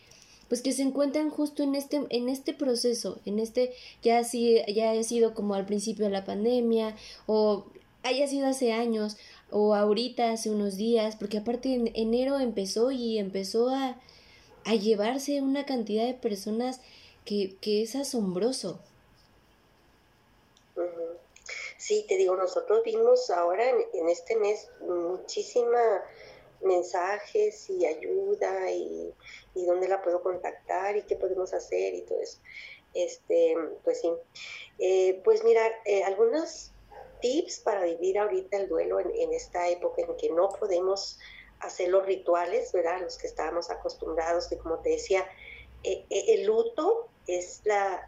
pues que se encuentran justo en este, en este proceso, en este, ya si, ya haya sido como al principio de la pandemia, o haya sido hace años, o ahorita, hace unos días, porque aparte en enero empezó y empezó a, a llevarse una cantidad de personas que, que es asombroso. Sí, te digo, nosotros vimos ahora en, este mes muchísima mensajes y ayuda y, dónde la puedo contactar y qué podemos hacer y todo eso. Este, pues sí. Eh, pues mira, eh, algunos tips para vivir ahorita el duelo en, esta época en que no podemos hacer los rituales, ¿verdad? Los que estábamos acostumbrados, que como te decía, eh, el luto es la,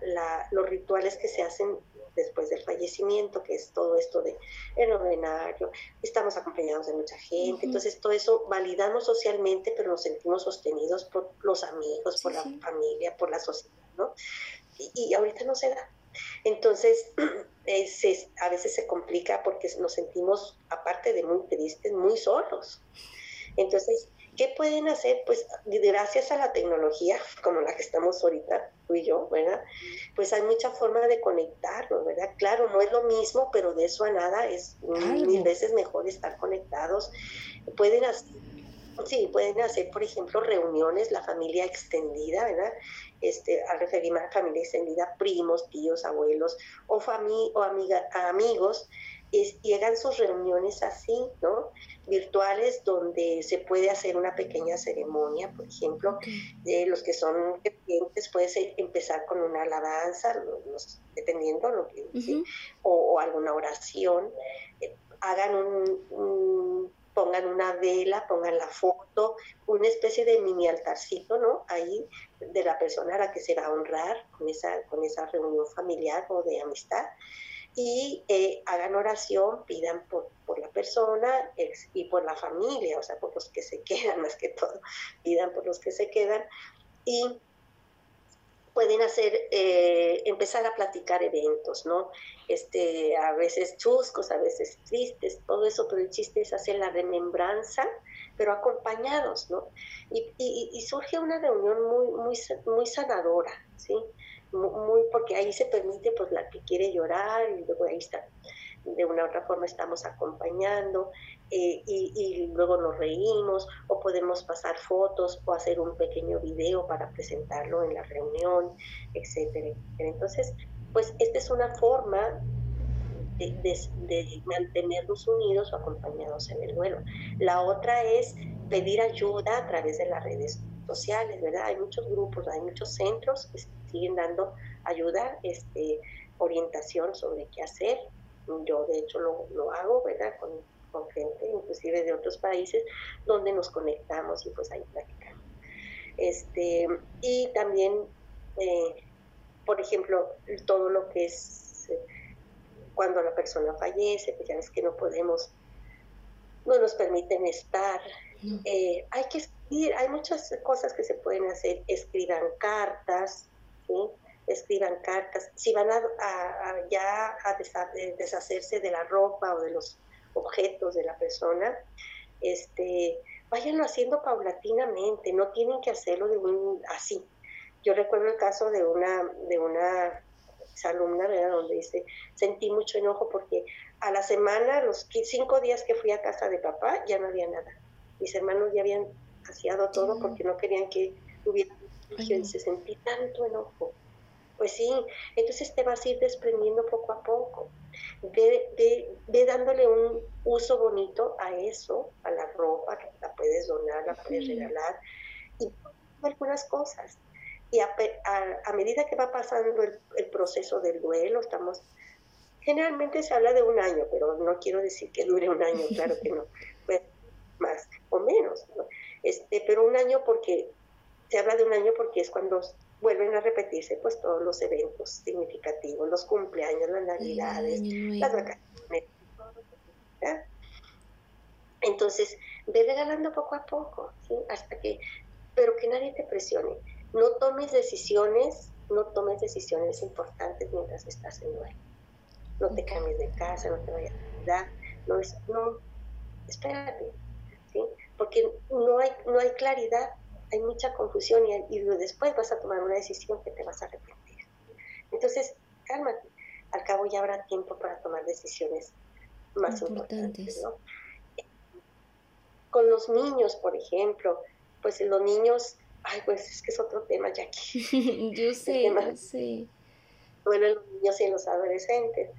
los rituales que se hacen después del fallecimiento, que es todo esto de el novenario, estamos acompañados de mucha gente, entonces todo eso validamos socialmente, pero nos sentimos sostenidos por los amigos, por la familia, por la sociedad, ¿no? Y, ahorita no se da. Entonces, a veces se complica porque nos sentimos, aparte de muy tristes, muy solos. Entonces, ¿qué pueden hacer? Pues gracias a la tecnología, como la que estamos ahorita, tú y yo, ¿verdad? Pues hay mucha forma de conectarnos, ¿verdad? Claro, no es lo mismo, pero de eso a nada es mil veces mejor estar conectados. Pueden hacer, sí, pueden hacer, por ejemplo, reuniones, la familia extendida, ¿verdad? Este, al referirme a la familia extendida, primos, tíos, abuelos o, fami o amiga, amigos, es, llegan sus reuniones así, ¿no? virtuales donde se puede hacer una pequeña ceremonia, por ejemplo, de los que son clientes puede empezar con una alabanza, dependiendo lo que o, alguna oración, eh, hagan un, pongan una vela, pongan la foto, una especie de mini altarcito, ¿no? Ahí de la persona a la que se va a honrar con esa, con esa reunión familiar o de amistad y eh, hagan oración, pidan por, por la persona y por la familia, o sea, por los que se quedan más que todo, pidan por los que se quedan y pueden hacer, eh, empezar a platicar eventos, ¿no? Este, a veces chuscos, a veces tristes, todo eso, pero el chiste es hacer la remembranza, pero acompañados, ¿no? Y, y, y surge una reunión muy, muy, muy sanadora, ¿sí? Muy porque ahí se permite pues la que quiere llorar y luego ahí está de una u otra forma estamos acompañando eh, y, luego nos reímos o podemos pasar fotos o hacer un pequeño video para presentarlo en la reunión, etcétera. Entonces, pues esta es una forma de, de, mantenernos unidos o acompañados en el duelo. La otra es pedir ayuda a través de las redes sociales, ¿verdad? Hay muchos grupos, hay muchos centros que siguen dando ayuda, este, orientación sobre qué hacer. Yo de hecho lo, lo hago, ¿verdad? Con, con, gente, inclusive de otros países, donde nos conectamos y pues ahí platicamos. Este, y también, eh, por ejemplo, todo lo que es eh, cuando la persona fallece, pues ya ves que no podemos, no nos permiten estar. Eh, hay que escribir, hay muchas cosas que se pueden hacer, escriban cartas, escriban cartas, si van a, ya a eh, deshacerse de la ropa o de los objetos de la persona, este, váyanlo haciendo paulatinamente, no tienen que hacerlo de un así. Yo recuerdo el caso de una, de una alumna, donde dice, sentí mucho enojo porque a la semana, los cinco días que fui a casa de papá, ya no había nada. Mis hermanos ya habían vaciado todo porque no querían que hubiera y se sentí tanto enojo. Pues sí, entonces te vas a ir desprendiendo poco a poco. Ve, ve, dándole un uso bonito a eso, a la ropa, que la puedes donar, la puedes regalar, y algunas cosas. Y a, a, medida que va pasando el, el, proceso del duelo, estamos, generalmente se habla de un año, pero no quiero decir que dure un año, claro que no, pues más o menos, este, pero un año porque se habla de un año porque es cuando vuelven a repetirse pues todos los eventos significativos, los cumpleaños, las navidades, las vacaciones. Entonces, ve regalando poco a poco, hasta que pero que nadie te presione. No tomes decisiones, no tomes decisiones importantes mientras estás en duelo. No te cambies de casa, no te vayas a dar, no, es, no, espérate, ¿sí? Porque no hay, no hay claridad, hay mucha confusión y, y después vas a tomar una decisión que te vas a arrepentir. Entonces, cálmate, al cabo ya habrá tiempo para tomar decisiones más importantes. ¿no? Con los niños, por ejemplo, pues los niños, ay, pues es que es otro tema, Jackie. yo sé, yo sé. Bueno, los niños y los adolescentes,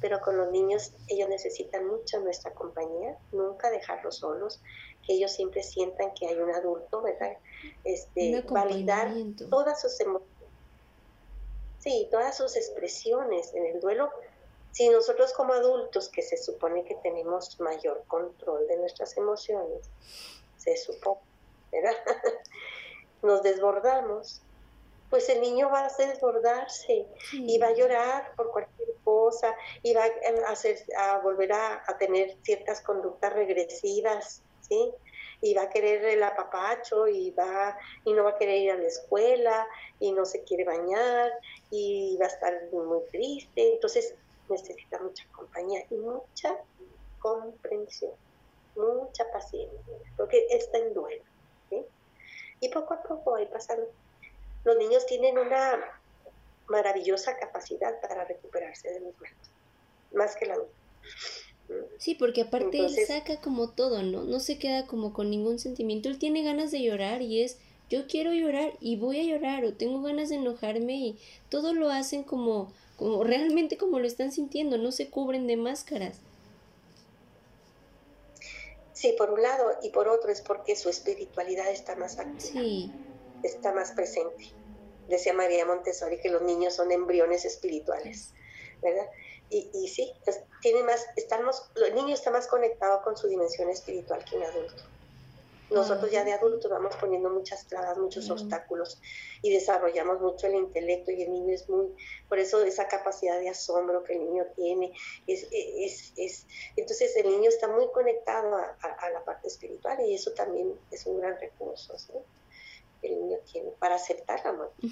pero con los niños ellos necesitan mucho nuestra compañía, nunca dejarlos solos, que ellos siempre sientan que hay un adulto, ¿verdad? Este, validar todas sus emociones. Sí, todas sus expresiones en el duelo si nosotros como adultos, que se supone que tenemos mayor control de nuestras emociones, se supone, ¿verdad? Nos desbordamos, pues el niño va a desbordarse y va a llorar por cualquier cosa y va a, hacer, a volver a, tener ciertas conductas regresivas, Y va a querer el apapacho y, va, y no va a querer ir a la escuela y no se quiere bañar y va a estar muy triste. Entonces, necesita mucha compañía y mucha comprensión, mucha paciencia, porque está en duelo. Y poco a poco va a ir pasando. Los niños tienen una maravillosa capacidad para recuperarse de los muertos, más que la adulto. Sí, porque aparte él saca como todo, ¿no? No se queda como con ningún sentimiento. Él tiene ganas de llorar y es, yo quiero llorar y voy a llorar o tengo ganas de enojarme y todo lo hacen como como realmente como lo están sintiendo, no se cubren de máscaras. Sí, por un lado, y por otro es porque su espiritualidad está más activa, está más presente. Decía María Montessori que los niños son embriones espirituales, ¿verdad? Y, y sí, tiene más, estamos, el niño está más conectado con su dimensión espiritual que un adulto. Nosotros ya de adultos vamos poniendo muchas trabas, muchos obstáculos y desarrollamos mucho el intelecto y el niño es muy, por eso esa capacidad de asombro que el niño tiene, es, es, es entonces el niño está muy conectado a, la parte espiritual y eso también es un gran recurso ¿sí? el niño tiene para aceptar la muerte.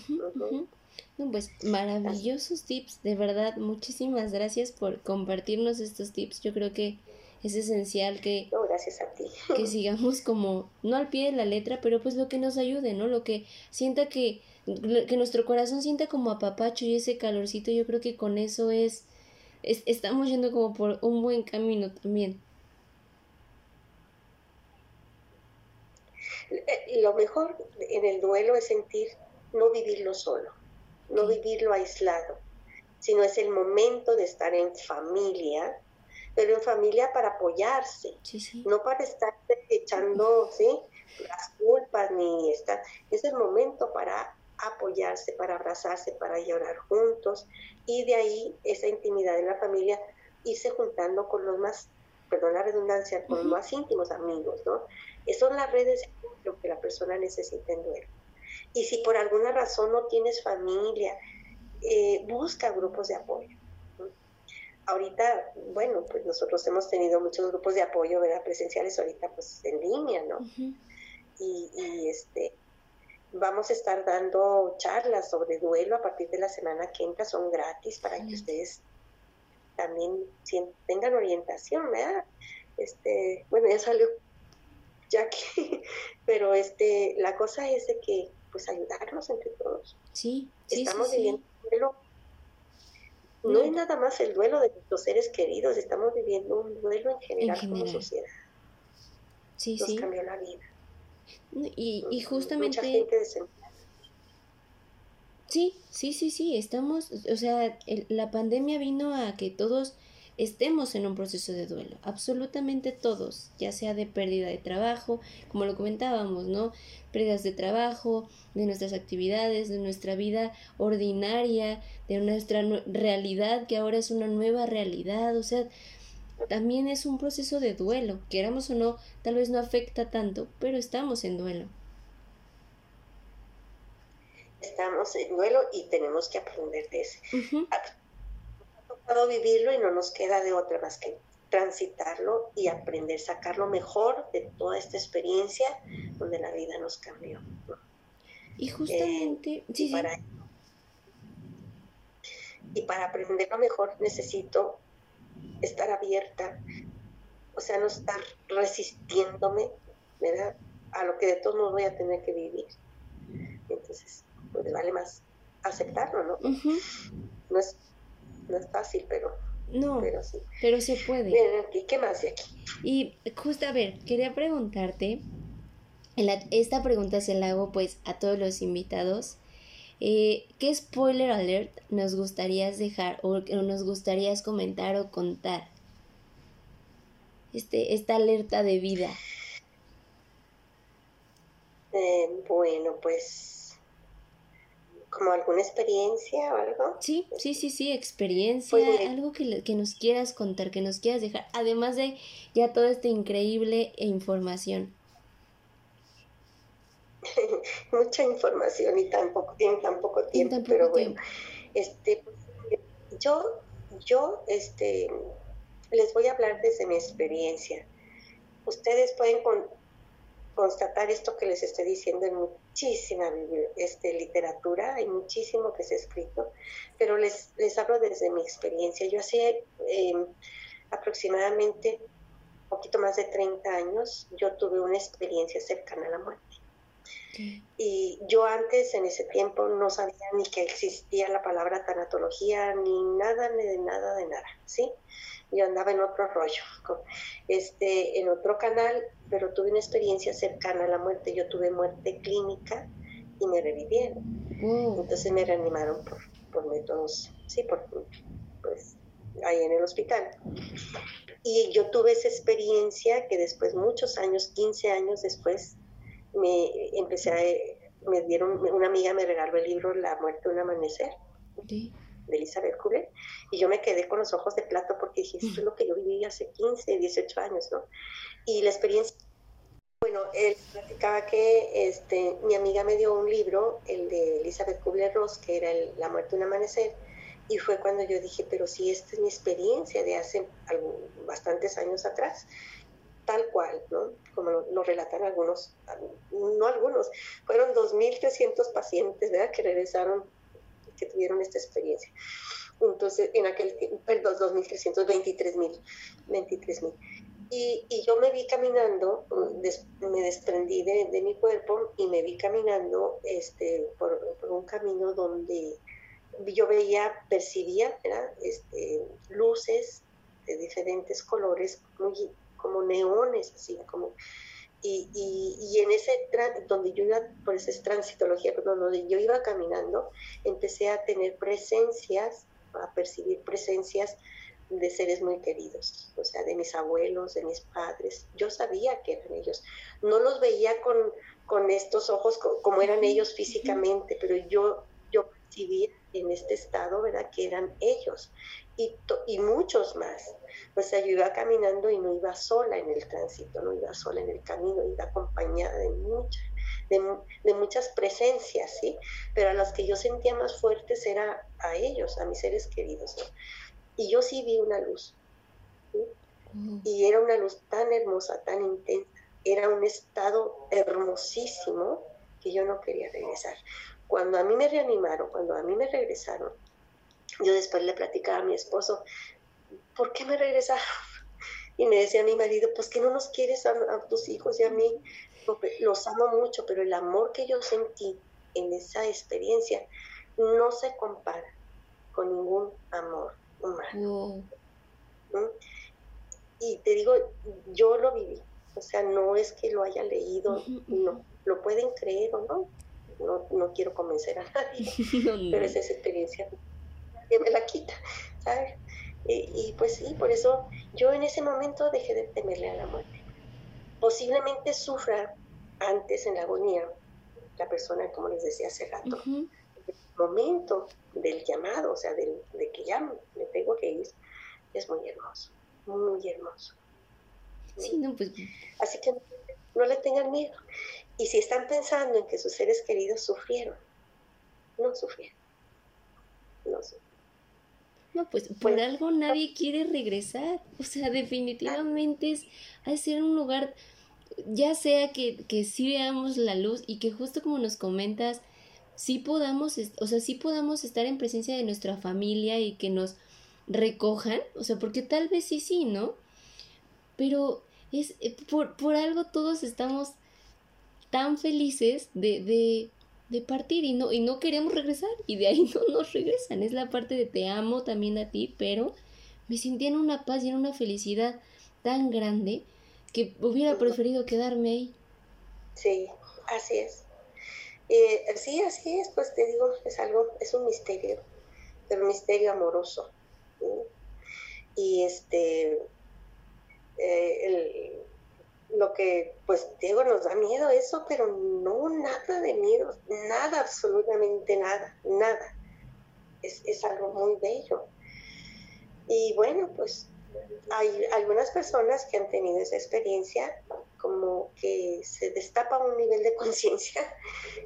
No, pues maravillosos tips, de verdad, muchísimas gracias por compartirnos estos tips. Yo creo que es esencial que, gracias a ti. que sigamos como, no al pie de la letra, pero pues lo que nos ayude, ¿no? Lo que sienta que, que nuestro corazón sienta como apapacho y ese calorcito, yo creo que con eso es, estamos yendo como por un buen camino también. Eh, lo mejor en el duelo es sentir, no vivirlo solo, no vivirlo aislado, sino es el momento de estar en familia, pero en familia para apoyarse, no para estar echando las culpas ni estar. Es el momento para apoyarse, para abrazarse, para llorar juntos y de ahí esa intimidad de la familia irse juntando con los más, perdón la redundancia, con los más íntimos amigos, ¿no? Son las redes lo que la persona necesita en duelo. Y si por alguna razón no tienes familia, eh, busca grupos de apoyo ahorita, bueno, pues nosotros hemos tenido muchos grupos de apoyo, ¿verdad? Presenciales ahorita, pues en línea, ¿no? y, este, vamos a estar dando charlas sobre duelo a partir de la semana que entra, son gratis para que ustedes también tengan orientación, ¿verdad? Este, bueno, ya salió Jackie, pero este, la cosa es de que, pues ayudarnos entre todos. Sí, sí Estamos viviendo duelo no es nada más el duelo de nuestros seres queridos, estamos viviendo un duelo en general, como sociedad. Sí, Nos cambió la vida. Y, y justamente... Mucha gente Sí, sí, sí, sí, estamos, o sea, la pandemia vino a que todos estemos en un proceso de duelo, absolutamente todos, ya sea de pérdida de trabajo, como lo comentábamos, ¿no? Pérdidas de trabajo, de nuestras actividades, de nuestra vida ordinaria, de nuestra realidad que ahora es una nueva realidad, o sea, también es un proceso de duelo, queramos o no, tal vez no afecta tanto, pero estamos en duelo. Estamos en duelo y tenemos que aprender de ese vivirlo y no nos queda de otra más que transitarlo y aprender, sacar lo mejor de toda esta experiencia donde la vida nos cambió. Y justamente, eh, y, para, y para aprender lo mejor necesito estar abierta, o sea, no estar resistiéndome, ¿verdad? A lo que de todos modos voy a tener que vivir. Entonces, pues vale más aceptarlo, ¿no? no, es, no es fácil, pero no, pero, sí. pero se puede. ¿Y qué más de aquí? Y justo, a ver, quería preguntarte, esta pregunta se la hago pues a todos los invitados. Eh, ¿Qué spoiler alert nos gustarías dejar o, nos gustarías comentar o contar? Este, esta alerta de vida. Eh, bueno, pues como alguna experiencia o algo. Sí, sí, sí, sí, experiencia, pues algo que, que, nos quieras contar, que nos quieras dejar, además de ya toda esta increíble información. Mucha información y tan poco, en tan poco tiempo, pero bueno, este, yo, yo, este, les voy a hablar desde mi experiencia. Ustedes pueden con, constatar esto que les estoy diciendo en muchísima este, literatura, hay muchísimo que se ha escrito, pero les, les hablo desde mi experiencia. Yo hace em, aproximadamente un poquito más de 30 años, yo tuve una experiencia cercana a la muerte. Y yo antes, en ese tiempo, no sabía ni que existía la palabra tanatología, ni nada, ni de nada, de nada, ¿sí? Yo andaba en otro rollo, este, en otro canal, pero tuve una experiencia cercana a la muerte. Yo tuve muerte clínica y me revivieron. Entonces me reanimaron por, por métodos, sí, por, pues, ahí en el hospital. Y yo tuve esa experiencia que después, muchos años, 15 años después, me empecé a, me dieron, una amiga me regaló el libro La muerte un amanecer de Elizabeth Kubler, y yo me quedé con los ojos de plato porque dije, esto es lo que yo viví hace 15, 18 años, ¿no? Y la experiencia, bueno, él platicaba que este, mi amiga me dio un libro, el de Elizabeth Kubler-Ross, que era La muerte un amanecer, y fue cuando yo dije, pero si esta es mi experiencia de hace bastantes años atrás, tal cual, ¿no? Como lo, relatan algunos, no algunos, fueron 2.300 pacientes, ¿verdad? Que regresaron que tuvieron esta experiencia. Entonces, en aquel tiempo, perdón, 2.300, 23.000, 23.000. Y, y yo me vi caminando, me desprendí de, de, mi cuerpo y me vi caminando este, por, por, un camino donde yo veía, percibía este, luces de diferentes colores, como neones, así como y, y, en ese donde yo iba, por esa es transitología, perdón, donde yo iba caminando, empecé a tener presencias, a percibir presencias de seres muy queridos, o sea, de mis abuelos, de mis padres. Yo sabía que eran ellos. No los veía con, con estos ojos como eran ellos físicamente, pero yo, yo percibía en este estado, ¿verdad?, que eran ellos y, y muchos más. Sea, yo iba caminando y no iba sola en el tránsito, no iba sola en el camino, iba acompañada de muchas, de, muchas presencias, ¿sí? Pero a las que yo sentía más fuertes era a ellos, a mis seres queridos, Y yo sí vi una luz, mm. Y era una luz tan hermosa, tan intensa, era un estado hermosísimo que yo no quería regresar. Cuando a mí me reanimaron, cuando a mí me regresaron, yo después le platicaba a mi esposo, ¿por qué me regresaron? Y me decía mi marido, pues que no nos quieres a, tus hijos y a mí, los amo mucho, pero el amor que yo sentí en esa experiencia no se compara con ningún amor humano. ¿Mm? Y te digo, yo lo viví, o sea, no es que lo haya leído, no, lo pueden creer o no, no, no quiero convencer a nadie, pero esa experiencia que me la quita, ¿sabes? Y, pues sí, por eso yo en ese momento dejé de temerle a la muerte. Posiblemente sufra antes en la agonía la persona, como les decía hace rato, el momento del llamado, o sea, de que ya me tengo que ir, es muy hermoso, muy hermoso. Sí, no, pues... Así que no, le tengan miedo. Y si están pensando en que sus seres queridos sufrieron, no sufrieron. No sufrieron No, pues por pues, algo nadie quiere regresar. O sea, definitivamente es a ser un lugar, ya sea que, que sí veamos la luz y que justo como nos comentas, sí podamos, o sea, sí podamos estar en presencia de nuestra familia y que nos recojan, o sea, porque tal vez sí, sí, ¿no? Pero es eh, por, por algo todos estamos tan felices de, de, de partir y no, y no queremos regresar y de ahí no nos regresan. Es la parte de te amo también a ti, pero me sentí en una paz y en una felicidad tan grande que hubiera preferido quedarme ahí. Sí, así es. Eh, sí, así es, pues te digo, es algo, es un misterio, pero un misterio amoroso. Y este, eh, el, lo que pues digo nos da miedo eso, pero no nada de miedo, nada, absolutamente nada, nada. Es, es algo muy bello. Y bueno, pues hay algunas personas que han tenido esa experiencia, como que se destapa un nivel de conciencia,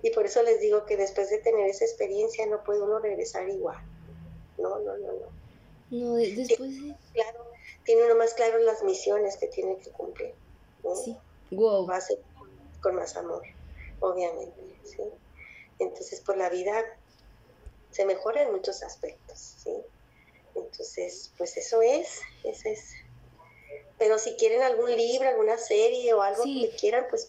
y por eso les digo que después de tener esa experiencia no puede uno regresar igual. No, no, no, no. No, después Claro, tiene uno más claro las misiones que tiene que cumplir. Sí. Wow. Va a ser con más amor, obviamente. ¿sí? Entonces, por la vida se mejora en muchos aspectos. ¿sí? Entonces, pues eso es, eso es. Pero si quieren algún libro, alguna serie o algo que quieran, pues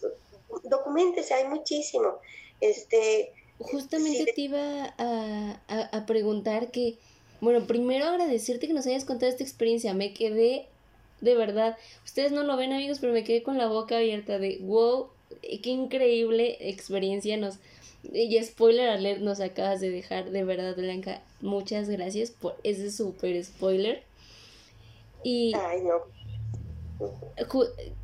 documentese, hay muchísimo. Este, Justamente te iba a, a preguntar que, bueno, primero agradecerte que nos hayas contado esta experiencia. Me quedé de verdad, ustedes no lo ven amigos, pero me quedé con la boca abierta de wow, qué increíble experiencia nos... Y spoiler alert nos acabas de dejar, de verdad Blanca, muchas gracias por ese super spoiler. Y Ay, no.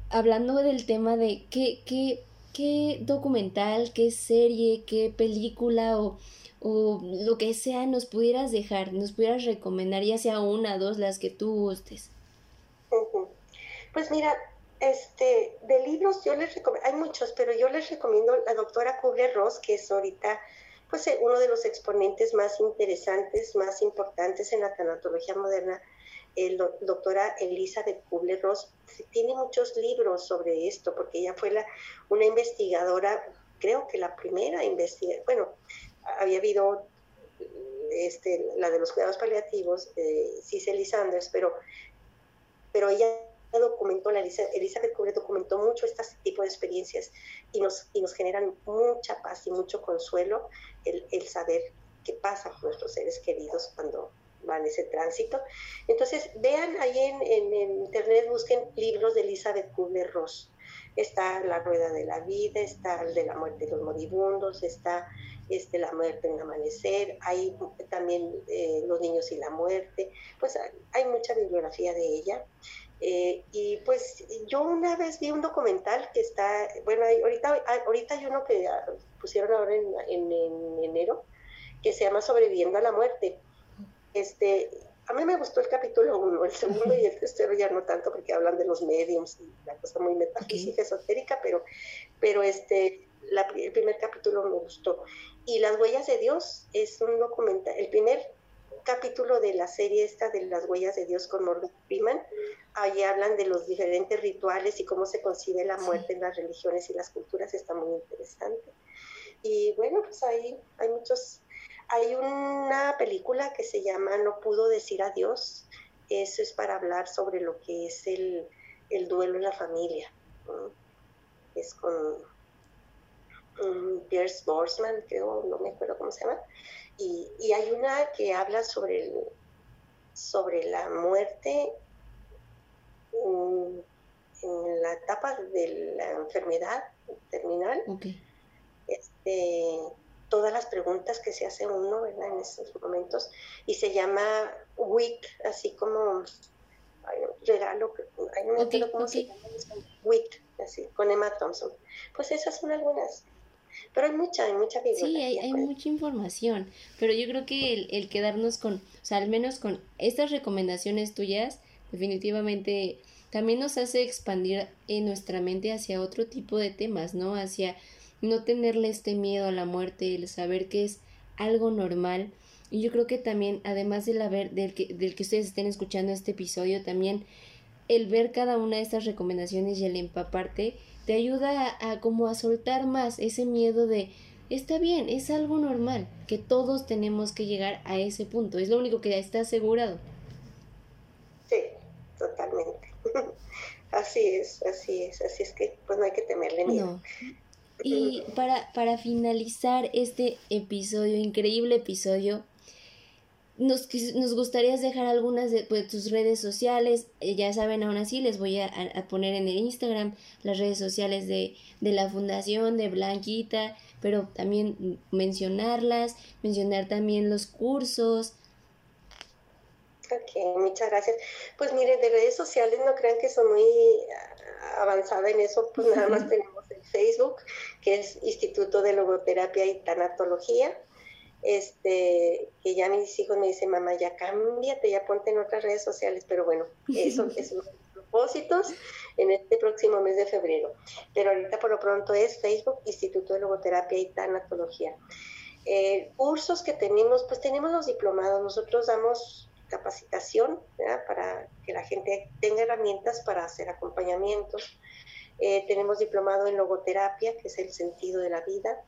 hablando del tema de qué, qué, qué documental, qué serie, qué película o, o lo que sea nos pudieras dejar, nos pudieras recomendar, ya sea una, dos, las que tú gustes. Pues mira, este, de libros yo les recomiendo, hay muchos, pero yo les recomiendo la doctora Kubler-Ross, que es ahorita pues eh, uno de los exponentes más interesantes, más importantes en la tanatología moderna, el doctora Elisa de Kubler-Ross, tiene muchos libros sobre esto, porque ella fue la, una investigadora, creo que la primera investigadora, bueno, había habido este, la de los cuidados paliativos, eh, Cicely Sanders, pero pero ella documentó, la Elizabeth Cubre documentó mucho este tipo de experiencias y nos, y nos generan mucha paz y mucho consuelo el, el saber qué pasa con nuestros seres queridos cuando van ese tránsito. Entonces, vean ahí en, en, internet, busquen libros de Elizabeth Kubler-Ross. Está La Rueda de la Vida, está el de la muerte de los moribundos, está este, La muerte en amanecer, hay también eh, Los niños y la muerte, pues hay mucha bibliografía de ella. Eh, y pues yo una vez vi un documental que está, bueno, ahorita, ahorita hay uno que pusieron ahora en, en, enero, que se llama Sobreviviendo a la muerte. Este, a mí me gustó el capítulo 1, el segundo y el tercero ya no tanto porque hablan de los mediums y la cosa muy metafísica, esotérica, pero, pero este, el primer capítulo me gustó. Y Las Huellas de Dios es un documental, el primer capítulo de la serie esta de Las Huellas de Dios con Morgan Freeman, ahí hablan de los diferentes rituales y cómo se concibe la muerte en las religiones y las culturas, está muy interesante. Y bueno, pues ahí hay muchos, hay una película que se llama No pudo decir adiós, eso es para hablar sobre lo que es el, el duelo en la familia. Es con Pierce Borsman, creo, no me acuerdo cómo se llama, y, y hay una que habla sobre, el, sobre la muerte en, la etapa de la enfermedad terminal. Este, todas las preguntas que se hace uno en esos momentos y se llama WIT, así como regalo, no me acuerdo cómo se llama, WIT, así, con Emma Thompson. Pues esas son algunas. Pero hay mucha, hay mucha Sí, hay, hay mucha información, pero yo creo que el, el quedarnos con, o sea, al menos con estas recomendaciones tuyas, definitivamente también nos hace expandir en nuestra mente hacia otro tipo de temas, ¿no? Hacia no tenerle este miedo a la muerte, el saber que es algo normal, Y yo creo que también, además del, haber, del, que, del que ustedes estén escuchando este episodio, también el ver cada una de estas recomendaciones y el empaparte te ayuda a, a como a soltar más ese miedo de está bien, es algo normal, que todos tenemos que llegar a ese punto, es lo único que está asegurado. Sí, totalmente. así es, así es, así es que pues no hay que temerle miedo. Y para, para finalizar este episodio, increíble episodio, nos, nos gustaría dejar algunas de pues, tus redes sociales. Eh, ya saben, aún así les voy a, poner en el Instagram las redes sociales de, de la Fundación, de Blanquita, pero también mencionarlas, mencionar también los cursos. Ok, muchas gracias. Pues miren, de redes sociales no crean que son muy ah, avanzada en eso, pues nada más tenemos el Facebook, que es Instituto de Logoterapia y Tanatología este, que ya mis hijos me dicen, mamá, ya cámbiate, ya ponte en otras redes sociales, pero bueno, eso es los propósitos en este próximo mes de febrero. Pero ahorita por lo pronto es Facebook, Instituto de Logoterapia y Tanatología. Eh, cursos que tenemos, pues tenemos los diplomados, nosotros damos capacitación para que la gente tenga herramientas para hacer acompañamientos. Eh, tenemos diplomado en logoterapia, que es el sentido de la vida.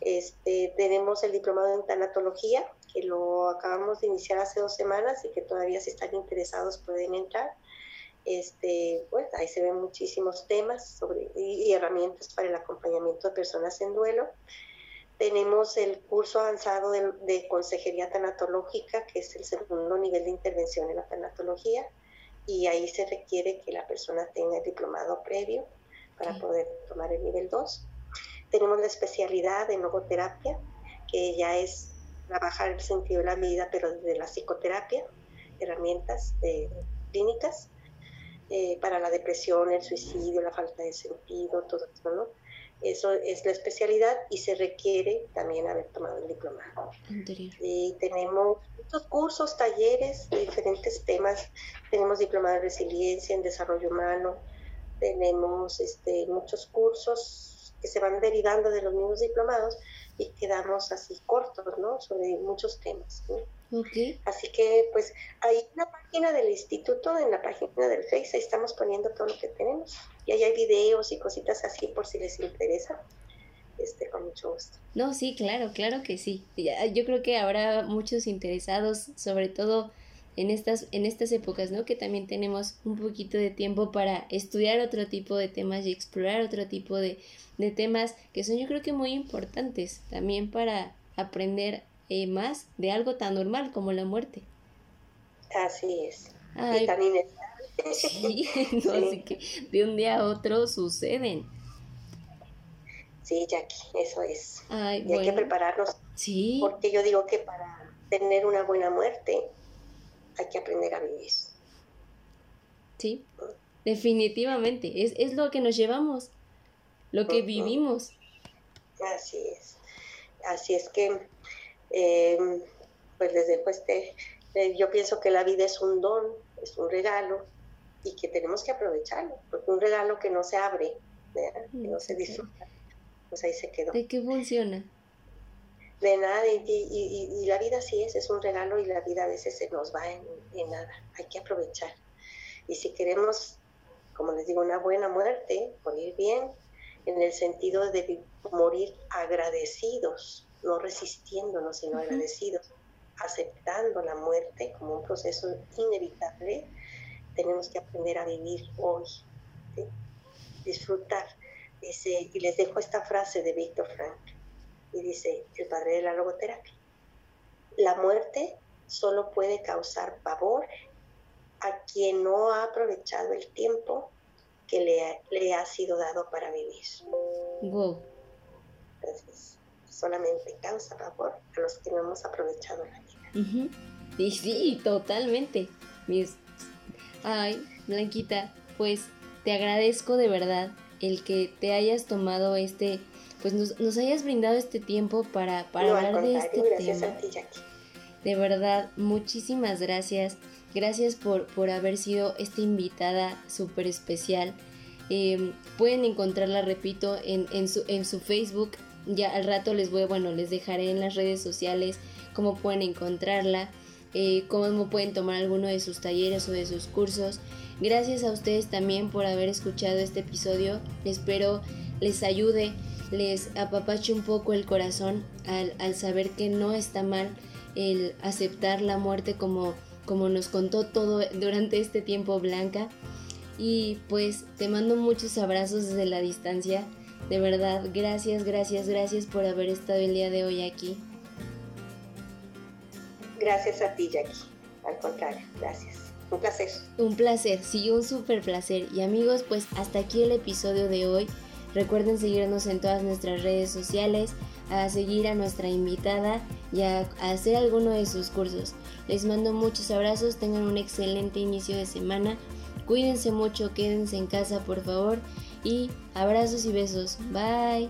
Este, tenemos el diplomado en tanatología, que lo acabamos de iniciar hace dos semanas y que todavía si están interesados pueden entrar. Este, bueno, ahí se ven muchísimos temas sobre, y, herramientas para el acompañamiento de personas en duelo. Tenemos el curso avanzado de, consejería tanatológica, que es el segundo nivel de intervención en la tanatología, y ahí se requiere que la persona tenga el diplomado previo para poder tomar el nivel 2. Tenemos la especialidad en logoterapia, que ya es trabajar el sentido de la vida, pero desde la psicoterapia, herramientas clínicas eh, para la depresión, el suicidio, la falta de sentido, todo eso, ¿no? Eso es la especialidad y se requiere también haber tomado el diplomado. Y tenemos muchos cursos, talleres de diferentes temas. Tenemos diplomado en resiliencia, en desarrollo humano. Tenemos este, muchos cursos que se van derivando de los mismos diplomados y quedamos así cortos, ¿no? Sobre muchos temas. Así que, pues, hay una página del instituto, en la página del Face, ahí estamos poniendo todo lo que tenemos. Y ahí hay videos y cositas así por si les interesa. Este, con mucho gusto. No, sí, claro, claro que sí. Yo creo que habrá muchos interesados, sobre todo en estas, en estas épocas, ¿no? Que también tenemos un poquito de tiempo para estudiar otro tipo de temas y explorar otro tipo de, de temas que son yo creo que muy importantes también para aprender eh, más de algo tan normal como la muerte. Así es. y tan Sí, así que de un día a otro suceden. Sí, Jackie, eso es. y hay que prepararnos. Sí. Porque yo digo que para tener una buena muerte hay que aprender a vivir. Sí, definitivamente. Es, es lo que nos llevamos lo que vivimos. Así es. Así es que, em, pues les dejo este, eh, yo pienso que la vida es un don, es un regalo y que tenemos que aprovecharlo, porque un regalo que no se abre, que no se disfruta, pues ahí se quedó. ¿De qué funciona? De nada, y, la vida sí es, es un regalo y la vida a veces se nos va en, en nada, hay que aprovechar. Y si queremos, como les digo, una buena muerte, morir bien, en el sentido de morir agradecidos, no resistiéndonos, sino agradecidos, aceptando la muerte como un proceso inevitable, tenemos que aprender a vivir hoy, disfrutar. y les dejo esta frase de Víctor Frank, y dice, el padre de la logoterapia, la muerte solo puede causar pavor a quien no ha aprovechado el tiempo que le, le ha sido dado para vivir. Entonces, solamente causa favor a los que no hemos aprovechado la vida. Y sí, totalmente. Mis... Ay, Blanquita, pues te agradezco de verdad el que te hayas tomado este, pues nos, hayas brindado este tiempo para, para hablar de este gracias tema. A ti, Jackie. De verdad, muchísimas gracias. Gracias por, por haber sido esta invitada súper especial. Em, pueden encontrarla, repito, en, en, su, en su Facebook. Ya al rato les voy, bueno, les dejaré en las redes sociales cómo pueden encontrarla, eh, cómo pueden tomar alguno de sus talleres o de sus cursos. Gracias a ustedes también por haber escuchado este episodio. Espero les ayude, les apapache un poco el corazón al, al saber que no está mal el aceptar la muerte como, como nos contó todo durante este tiempo Blanca. Y pues te mando muchos abrazos desde la distancia. De verdad, gracias, gracias, gracias por haber estado el día de hoy aquí. Gracias a ti, Jackie. Al contrario, gracias. Un placer. Un placer, sí, un súper placer. Y amigos, pues hasta aquí el episodio de hoy. Recuerden seguirnos en todas nuestras redes sociales, a seguir a nuestra invitada y a, hacer alguno de sus cursos. Les mando muchos abrazos, tengan un excelente inicio de semana. Cuídense mucho, quédense en casa por favor y abrazos y besos. Bye.